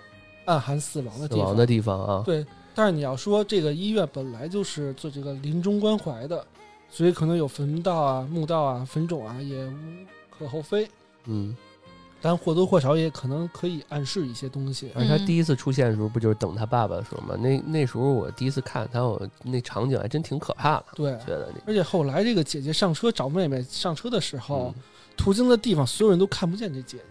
暗含死亡的地方。死亡的地方啊，对，但是你要说这个医院本来就是做这个临终关怀的，所以可能有坟道啊、墓道啊、坟冢啊，也无可厚非。嗯，但或多或少也可能可以暗示一些东西。而且他嗯第一次出现的时候，不就是等他爸爸的时候吗？那那时候我第一次看他，我那场景还真挺可怕的，对，觉得那而且后来这个姐姐上车找妹妹上车的时候，嗯途经的地方所有人都看不见这姐姐。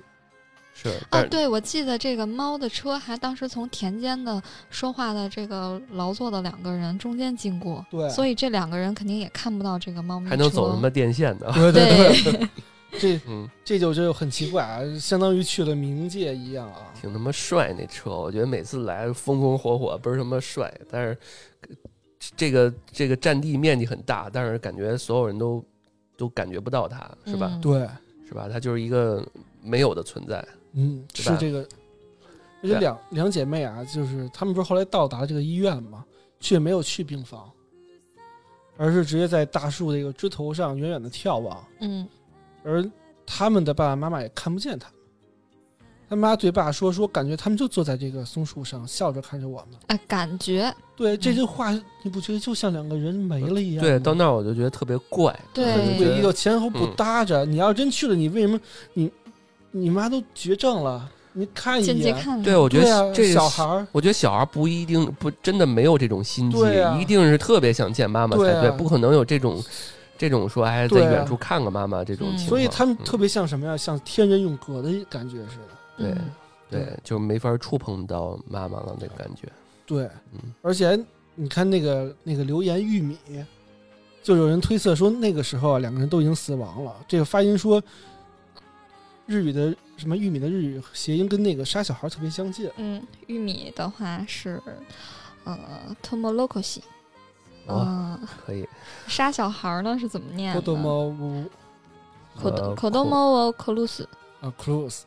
是，哦对，我记得这个猫的车还当时从田间的说话的这个劳作的两个人中间经过，对所以这两个人肯定也看不到这个猫咪还能走什么电线呢？对对对，这嗯，这就就很奇怪啊，相当于去了冥界一样啊。挺他妈帅那车，我觉得每次来风风火火，倍儿他妈帅。但是呃这个这个占地面积很大，但是感觉所有人都都感觉不到它，是吧？嗯对，是吧？它就是一个没有的存在。嗯，是这个。而且两两姐妹啊，就是她们不是后来到达了这个医院嘛，却没有去病房，而是直接在大树的一个枝头上远远的眺望，嗯而他们的爸爸妈妈也看不见他们。他妈对爸说：“说感觉他们就坐在这个松树上，笑着看着我们。哎，感觉对这嗯句话，你不觉得就像两个人没了一样？对，到那儿我就觉得特别怪，对就觉得诡异，就前后不嗯搭着。你要真去了，你为什么你你妈都绝症了，你看一眼，看看，对，我觉得，这个小孩儿，我觉得小孩不一定不真的没有这种心机，啊一定是特别想见妈妈才对啊对，不可能有这种这种说哎在远处看个妈妈这种嗯情况。所以他们嗯特别像什么呀？像天人永隔的感觉似的。对嗯对，就没法触碰到妈妈了那感觉。对，嗯而且你看那个那个留言玉米，就有人推测说那个时候啊，两个人都已经死亡了。这个发音说日语的什么玉米的日语谐音跟那个杀小孩特别相近。嗯，玉米的话是呃 tomolokoshi，哦，嗯，可以。杀小孩儿呢是怎么念多多的？猫屋口呃口多猫 c o l u s 啊 close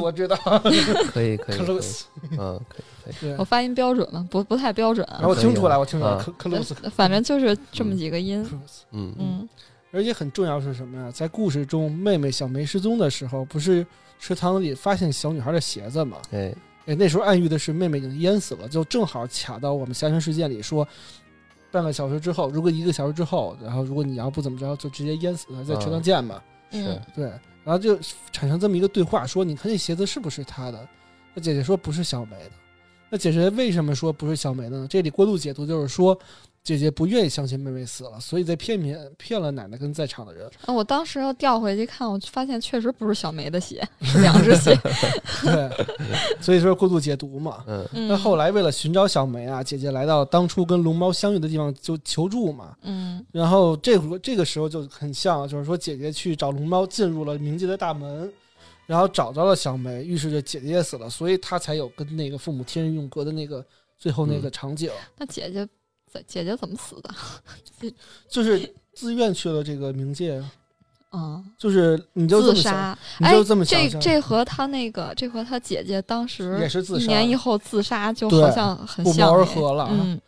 我知道 可以可以可以，，close 嗯，可以可以。我。发音标准吗？不不太标准啊我听出来，我听出来啊，close 呃反正就是这么几个音。close。嗯嗯而且很重要是什么呀？在故事中，妹妹小梅失踪的时候，不是池塘里发现小女孩的鞋子吗？哎哎，那时候暗喻的是妹妹已经淹死了，就正好卡到我们下沉事件里说，半个小时之后，如果一个小时之后，然后如果你要不怎么着，就直接淹死了，在池塘见嘛。嗯是对，然后就产生这么一个对话，说你看这鞋子是不是她的？那姐姐说不是小梅的。那姐姐为什么说不是小梅的呢？这里过度解读就是说，姐姐不愿意相信妹妹死了，所以在骗骗骗了奶奶跟在场的人。啊，我当时要调回去看，我发现确实不是小梅的血，是两只血。对，所以说过度解读嘛。那后来为了寻找小梅啊，姐姐来到当初跟龙猫相遇的地方就求助嘛。嗯然后这会这个时候就很像，就是说姐姐去找龙猫进入了冥界的大门，然后找到了小梅，预示着姐姐也死了，所以她才有跟那个父母天人永隔的那个最后那个场景，那姐姐姐姐怎么死的？就是自愿去了这个冥界，啊，就是你就自杀。哎你就这么，想这象，这和他那个，这和他姐姐当时也是自杀一年以后自杀，就好像很不谋而合了啊嗯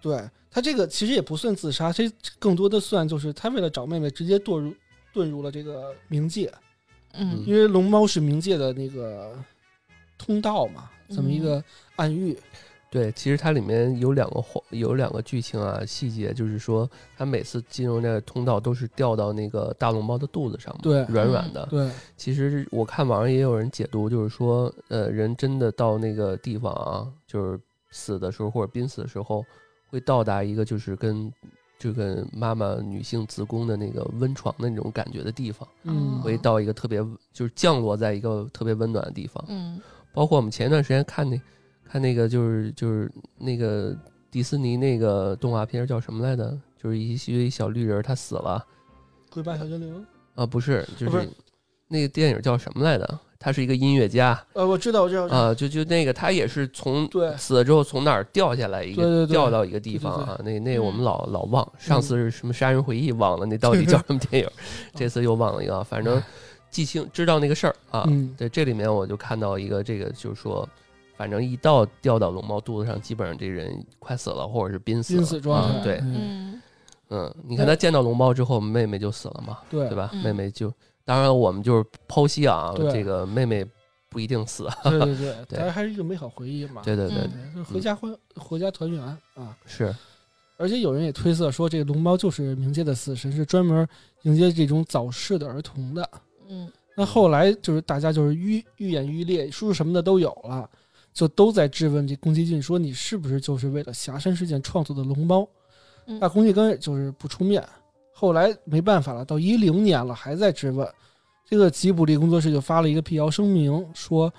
对，他这个其实也不算自杀，这更多的算就是他为了找妹妹，直接堕入遁入了这个冥界，嗯因为龙猫是冥界的那个通道嘛，这么一个暗喻。对，其实它里面有两个画，有两个剧情啊细节，就是说它每次进入那个通道都是掉到那个大龙猫的肚子上嘛，对软软的。对，其实我看网上也有人解读，就是说，呃，人真的到那个地方啊，就是死的时候或者濒死的时候，会到达一个就是跟就跟妈妈女性子宫的那个温床的那种感觉的地方，嗯会到一个特别就是降落在一个特别温暖的地方。嗯包括我们前一段时间看那看那个就是就是那个迪士尼那个动画片叫什么来着？就是一些小绿人他死了鬼把小精灵。啊，不是，就哦是那个电影叫什么来着？他是一个音乐家呃，我知道，我知道，啊，就就那个他也是从对死了之后从哪儿掉下来一个对对对掉到一个地方啊，那那我们嗯老老忘，上次是什么杀人回忆忘了，那到底叫什么电影？这次又忘了一个，反正 记清知道那个事儿啊，嗯，在这里面我就看到一个这个，就是说，反正一到掉到龙猫肚子上，基本上这人快死了，或者是濒死了。濒死状态。啊对，嗯嗯嗯，你看他见到龙猫之后，妹妹就死了嘛，对对吧？嗯妹妹就，当然我们就是剖析啊，对这个妹妹不一定死，对 对对，对它还是一个美好回忆嘛。对对对，嗯对，就是回家欢回家团圆啊。是，而且有人也推测说，这个龙猫就是冥界的死神，是专门迎接这种早逝的儿童的。嗯那后来就是大家就是愈愈演愈烈，叔叔什么的都有了，就都在质问这宫崎骏说你是不是就是为了霞山事件创作的龙猫？嗯那宫崎根就是不出面。后来没办法了，到一零年了还在质问，这个吉卜力工作室就发了一个辟谣声明，说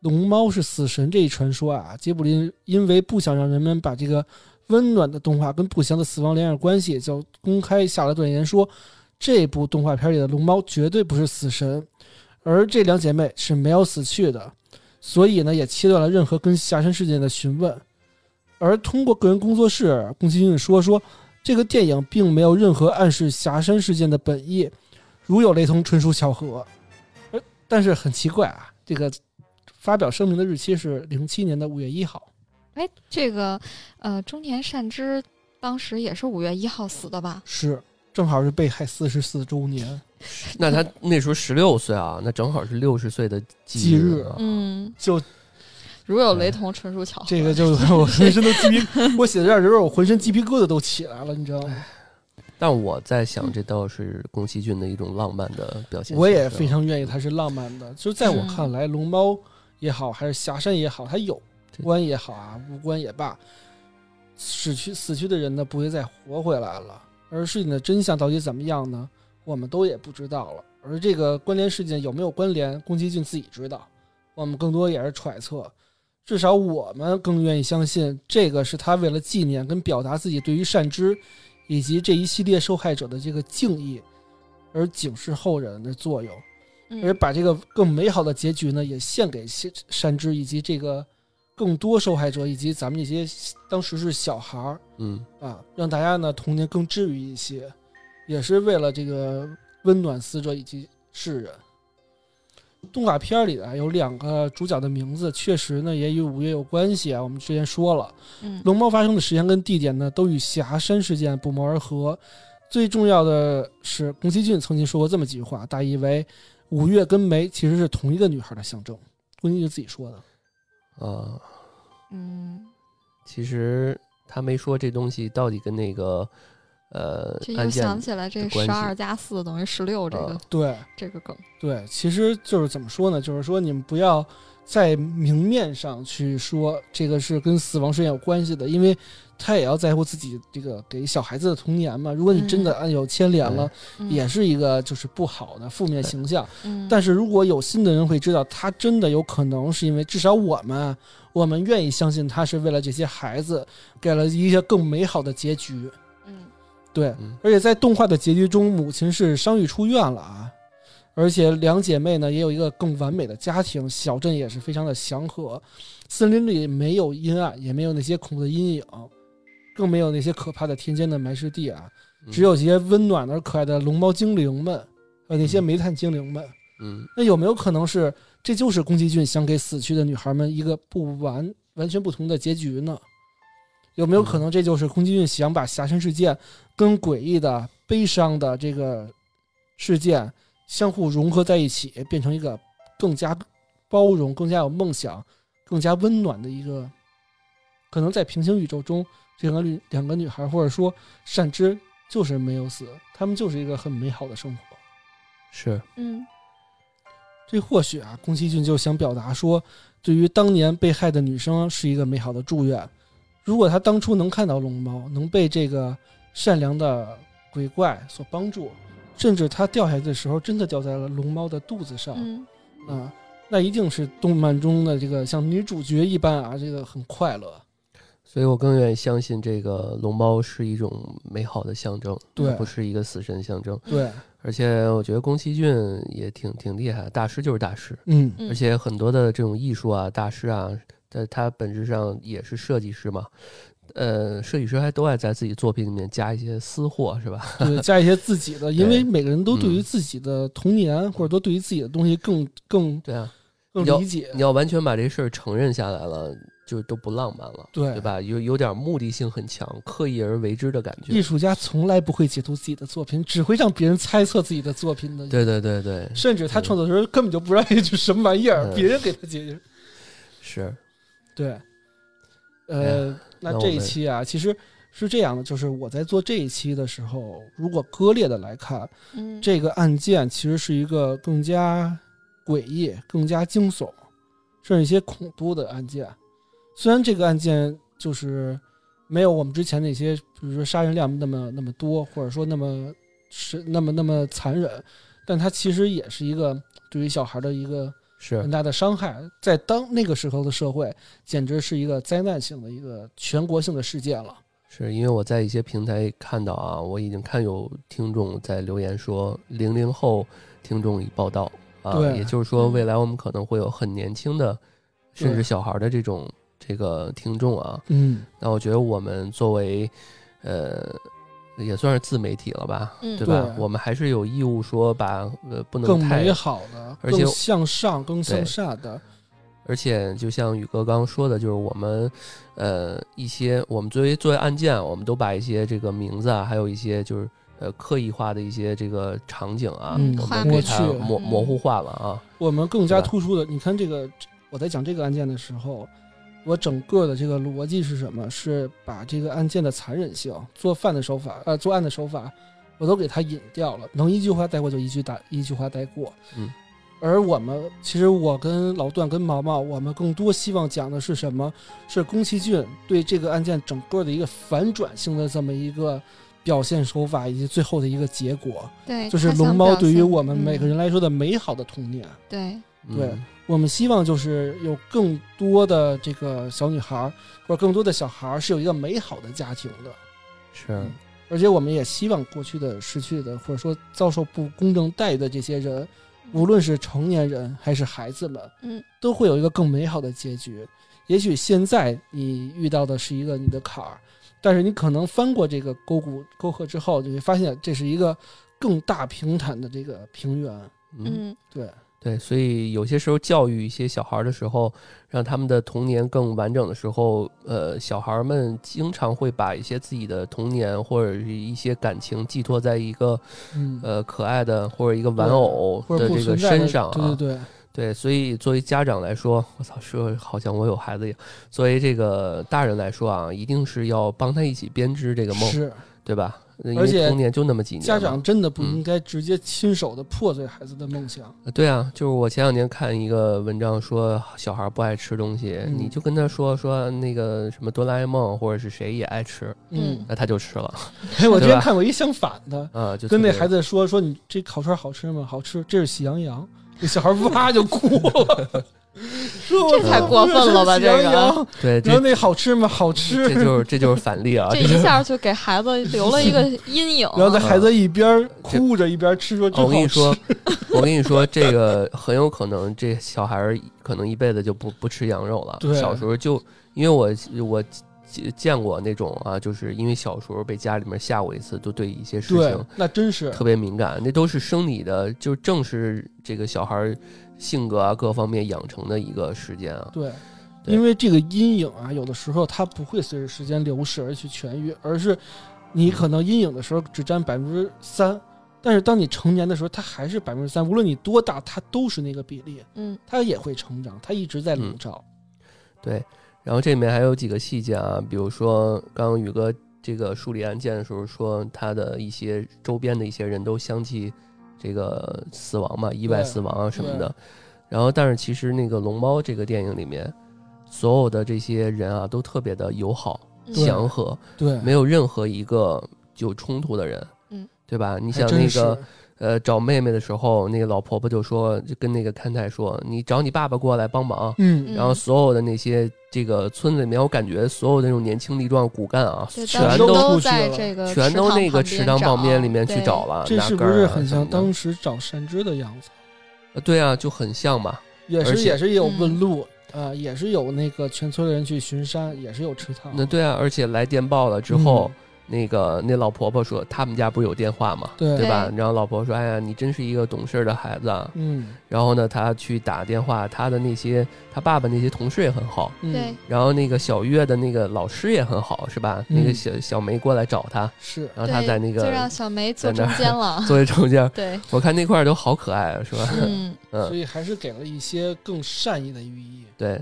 龙猫是死神这一传说啊，吉卜力因为不想让人们把这个温暖的动画跟不祥的死亡联上关系，就公开下了断言说，这部动画片里的龙猫绝对不是死神，而这两姐妹是没有死去的，所以呢也切断了任何跟霞山事件的询问。而通过个人工作室，宫崎骏说说这个电影并没有任何暗示霞山事件的本意，如有雷同，纯属巧合。而但是很奇怪啊，这个发表声明的日期是零七年的五月一号。哎，这个呃，中年善之当时也是五月一号死的吧？是，正好是被害四十四周年。那他那时候十六岁啊，那正好是六十岁的忌日日啊，嗯，就如有雷同，纯属巧合。这个就我浑身都鸡皮，我写到这儿的时候，我浑身鸡皮疙瘩都起来了，你知道吗？但我在想，这倒是宫崎骏的一种浪漫的表现。我也非常愿意他是浪漫的。就在我嗯看来，龙猫也好，还是霞山也好，它有对关也好啊，无关也罢，死去死去的人呢不会再活回来了，而事情的真相到底怎么样呢？我们都也不知道了。而这个关联事件有没有关联，宫崎骏自己知道，我们更多也是揣测。至少我们更愿意相信，这个是他为了纪念跟表达自己对于善知以及这一系列受害者的这个敬意，而警示后人的作用。嗯而把这个更美好的结局呢，也献给善善知以及这个更多受害者以及咱们这些当时是小孩儿嗯，啊，让大家呢童年更治愈一些，也是为了这个温暖死者以及世人。动画片里啊有两个主角的名字，确实呢也与五月有关系啊。我们之前说了，嗯龙猫发生的时间跟地点呢，都与霞山事件不谋而合。最重要的是，宫崎骏曾经说过这么几句话，大意为五月跟梅其实是同一个女孩的象征。宫崎骏自己说的。啊，嗯，其实他没说这东西到底跟那个呃这案件又想起来这十二加四等于十六这个啊对这个梗。对，其实就是怎么说呢？就是说你们不要在明面上去说这个是跟死亡事件有关系的，因为他也要在乎自己这个给小孩子的童年嘛。如果你真的按有牵连了，嗯也是一个就是不好的负面形象。嗯，但是如果有心的人会知道，他真的有可能是因为至少我们，我们愿意相信他是为了这些孩子给了一些更美好的结局。嗯对，嗯。而且在动画的结局中，母亲是伤愈出院了啊，而且两姐妹呢也有一个更完美的家庭，小镇也是非常的祥和，森林里没有阴暗，也没有那些恐怖的阴影，更没有那些可怕的田间的埋尸地啊，嗯。只有这些温暖而可爱的龙猫精灵们，还有那些煤炭精灵们。嗯。那有没有可能是这就是宫崎骏想给死去的女孩们一个不完完全不同的结局呢？有没有可能这就是宫崎骏想把侠神事件跟诡异的、悲伤的这个事件相互融合在一起，变成一个更加包容、更加有梦想、更加温暖的一个？可能在平行宇宙中，这两个女两个女孩，或者说善之，就是没有死，他们就是一个很美好的生活。是，嗯这或许啊，宫崎骏就想表达说，对于当年被害的女生是一个美好的祝愿。如果他当初能看到龙猫，能被这个善良的鬼怪所帮助，甚至他掉下去的时候真的掉在了龙猫的肚子上，嗯啊，那一定是动漫中的这个像女主角一般啊，这个很快乐。所以我更愿意相信这个龙猫是一种美好的象征，对不是一个死神象征。对，而且我觉得宫崎骏也挺挺厉害的，大师就是大师，嗯嗯，而且很多的这种艺术啊，大师啊，他他本质上也是设计师嘛。呃，设计师还都爱在自己作品里面加一些私货，是吧？对，加一些自己的，因为每个人都对于嗯自己的童年，或者都对于自己的东西更更对啊，更你要理解你。要完全把这事儿承认下来了，就都不浪漫了，对对吧？有有点目的性很强，刻意而为之的感觉艺。术家从来不会解读自己的作品，只会让别人猜测自己的作品的。对对对对，甚至他创作的时候根本就不知道这是什么玩意儿，嗯别人给他解释。是，对，哎呃，那这一期啊，其实是这样的，就是我在做这一期的时候，如果割裂的来看，嗯这个案件其实是一个更加诡异、更加惊悚，甚至一些恐怖的案件。虽然这个案件就是没有我们之前那些，比如说杀人量那么那么多，或者说那么是那么那么残忍，但它其实也是一个对于小孩的一个是很大的伤害。在当那个时候的社会，简直是一个灾难性的一个全国性的事件了。是因为我在一些平台看到啊，我已经看有听众在留言说，零零后听众已报道啊，也就是说，嗯未来我们可能会有很年轻的，甚至小孩的这种这个听众啊。嗯，那我觉得我们作为呃，也算是自媒体了吧，嗯对吧？对我们还是有义务说把呃不能更太美好的、而且更向上、更向对善的。而且就像宇哥刚刚说的，就是我们，呃，一些我们作为作为案件，我们都把一些这个名字啊，还有一些就是呃刻意化的一些这个场景啊，嗯我们给它去嗯模模糊化了啊。我们更加突出的，你看这个，我在讲这个案件的时候，我整个的这个逻辑是什么？是把这个案件的残忍性、做饭的手法、呃，作案的手法，我都给它引掉了。能一句话带过就一句打一句话带过。嗯。而我们其实我跟老段跟毛毛，我们更多希望讲的是什么？是宫崎骏对这个案件整个的一个反转性的这么一个表现手法，以及最后的一个结果，对，就是龙猫对于我们每个嗯人来说的美好的童年。对，对嗯我们希望就是有更多的这个小女孩儿，或者更多的小孩儿是有一个美好的家庭的，是。而且我们也希望过去的失去的，或者说遭受不公正待遇的这些人，无论是成年人还是孩子们，嗯，都会有一个更美好的结局。也许现在你遇到的是一个你的坎儿，但是你可能翻过这个沟谷沟壑之后，就会发现这是一个更大平坦的这个平原。嗯。嗯。对，对，所以有些时候教育一些小孩儿的时候，让他们的童年更完整的时候，呃，小孩儿们经常会把一些自己的童年或者是一些感情寄托在一个嗯，呃可爱的或者一个玩偶的这个身上啊，对对对，对，所以作为家长来说，我操，说好像我有孩子一样。作为这个大人来说啊，一定是要帮他一起编织这个梦，是。对吧？而且童年就那么几年，家长真的不嗯应该直接亲手的破碎孩子的梦想。呃对啊，就是我前两年看一个文章说，小孩不爱吃东西，嗯你就跟他说说那个什么哆啦 A 梦或者是谁也爱吃，嗯那他就吃了 哎，我之前看过一相反的，啊，就跟那孩子说说你这烤串好吃吗？好吃，这是喜羊羊。那小孩哇就哭了，这太过分了吧这个对，然这后那好吃吗？好吃。这就是这就是反例啊，这这一下就给孩子留了一个阴影。然后那孩子一边哭着一边吃，说真我跟你。说，我跟你说，这个很有可能，这小孩儿可能一辈子就不不吃羊肉了。小时候就因为我我见见过那种啊，就是因为小时候被家里面吓过一次，就对一些事情，那真是特别敏感，那都是生理的，就正是这个小孩儿性格啊各方面养成的一个时间啊。对。对因为这个阴影啊，有的时候它不会随着时间流逝而去痊愈，而是你可能阴影的时候只占百分之三，但是当你成年的时候，它还是百分之三，无论你多大，它都是那个比例，嗯它也会成长，它一直在笼罩。对，然后这里面还有几个细节啊，比如说刚刚宇哥这个梳理案件的时候说，他的一些周边的一些人都相继这个死亡嘛，意外死亡啊什么的。然后，但是其实那个龙猫这个电影里面，所有的这些人啊都特别的友好、祥和，对，没有任何一个有冲突的人，嗯，对吧？你想那个呃找妹妹的时候，那个老婆婆就说，就跟那个勘太说，你找你爸爸过来帮忙。嗯，然后所有的那些这个村子里面，我感觉所有的那种年轻力壮骨干啊，对，全都都出去了在这个全都那个池池塘旁边里面去找了，这是不是很像当时找山之的样子？呃对啊，就很像嘛。也是而且也是有嗯问路啊、也是有那个全村的人去巡山，也是有池塘。那对啊，而且来电报了之后，嗯那个那老婆婆说他们家不是有电话嘛，对对吧？然后老婆婆说：“哎呀，你真是一个懂事的孩子啊。嗯”然后呢，他去打电话，他的那些他爸爸那些同事也很好，嗯对，然后那个小月的那个老师也很好，是吧？嗯那个小小梅过来找他，是然后他在那个就让小梅坐在中间了。坐在中间，对，我看那块儿都好可爱啊，是吧？嗯所 嗯，以还是给了一些更善意的寓意。对。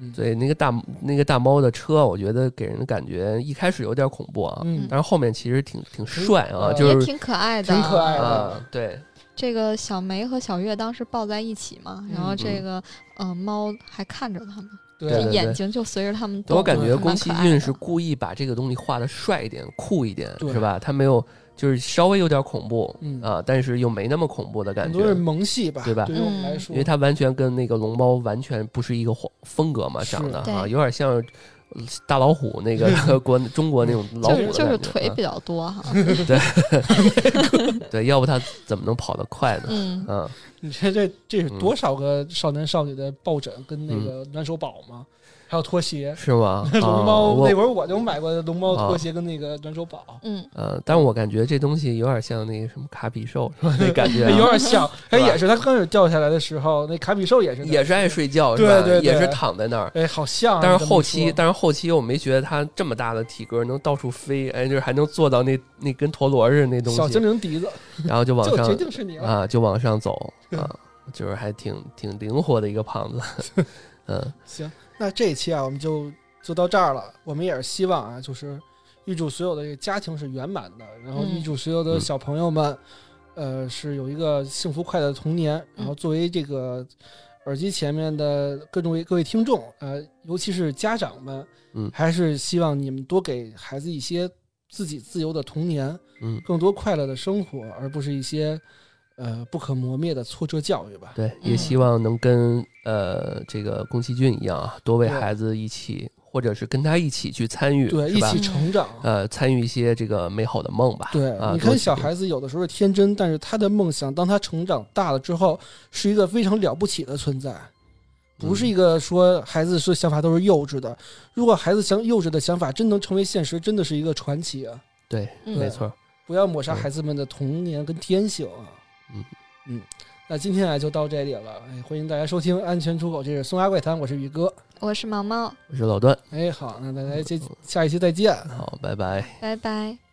嗯，对，那个大那个大猫的车，我觉得给人的感觉一开始有点恐怖啊，嗯。但是后面其实挺挺帅啊，呃就是也挺可爱的，挺可爱的。啊，对，这个小梅和小月当时抱在一起嘛，然后嗯。这个呃猫还看着他们，对。对这眼睛就随着他们动。我感觉宫崎骏是故意把这个东西画的帅一点、酷一点，是吧？他没有就是稍微有点恐怖嗯。啊，但是又没那么恐怖的感很多是觉。萌系吧，对吧？对于我们来说，因为它完全跟那个龙猫完全不是一个风风格嘛，长得啊，有点像呃大老虎那个 国中国那种老虎的就是腿比较多哈，对。对，要不它怎么能跑得快呢？嗯，嗯，你这这这是嗯多少个少男少女的抱枕跟那个暖手宝吗？还有拖鞋。是吗？龙啊猫我那会儿我就买过龙猫啊拖鞋跟那个暖手宝，嗯，呃，但是我感觉这东西有点像那个什么卡比兽，是吧？那感觉啊 有点像。哎，也是，它刚开始掉下来的时候，那卡比兽也是，也是爱睡觉，对是吧？对对也是躺在那儿。哎，好像啊。但是后期，但是后期我没觉得它这么大的体格能到处飞，哎，就是还能坐到那那跟陀螺似的那东西小精西，灵笛子，然后就往上就决定是你。啊，就往上走 啊，就是还挺挺灵活的一个胖子。嗯，行，那这一期啊，我们就就到这儿了。我们也是希望啊，就是预祝所有的这个家庭是圆满的，然后嗯预祝所有的小朋友们，呃，是有一个幸福快乐的童年。然后作为这个耳机前面的各种位各位听众，呃，尤其是家长们，嗯还是希望你们多给孩子一些自己自由的童年，嗯，更多快乐的生活，而不是一些呃不可磨灭的挫折教育吧。对，也嗯希望能跟呃这个宫崎骏一样啊，多为孩子一起，或者是跟他一起去参与，对，一起？成长。呃，参与一些这个美好的梦吧。对，啊，你看小孩子有的时候是天真，但是他的梦想，当他成长大了之后，是一个非常了不起的存在，不是嗯一个说孩子说想法都是幼稚的。如果孩子想幼稚的想法真能成为现实，真的是一个传奇啊！对，嗯没错。不要抹杀嗯孩子们的童年跟天性啊！嗯嗯，那今天啊就到这里了，哎，欢迎大家收听《安全出口》，这是松鸭怪谈，我是宇哥。我是毛毛，我是老段，哎，好，那大家这下一期再见。好，拜拜。拜拜。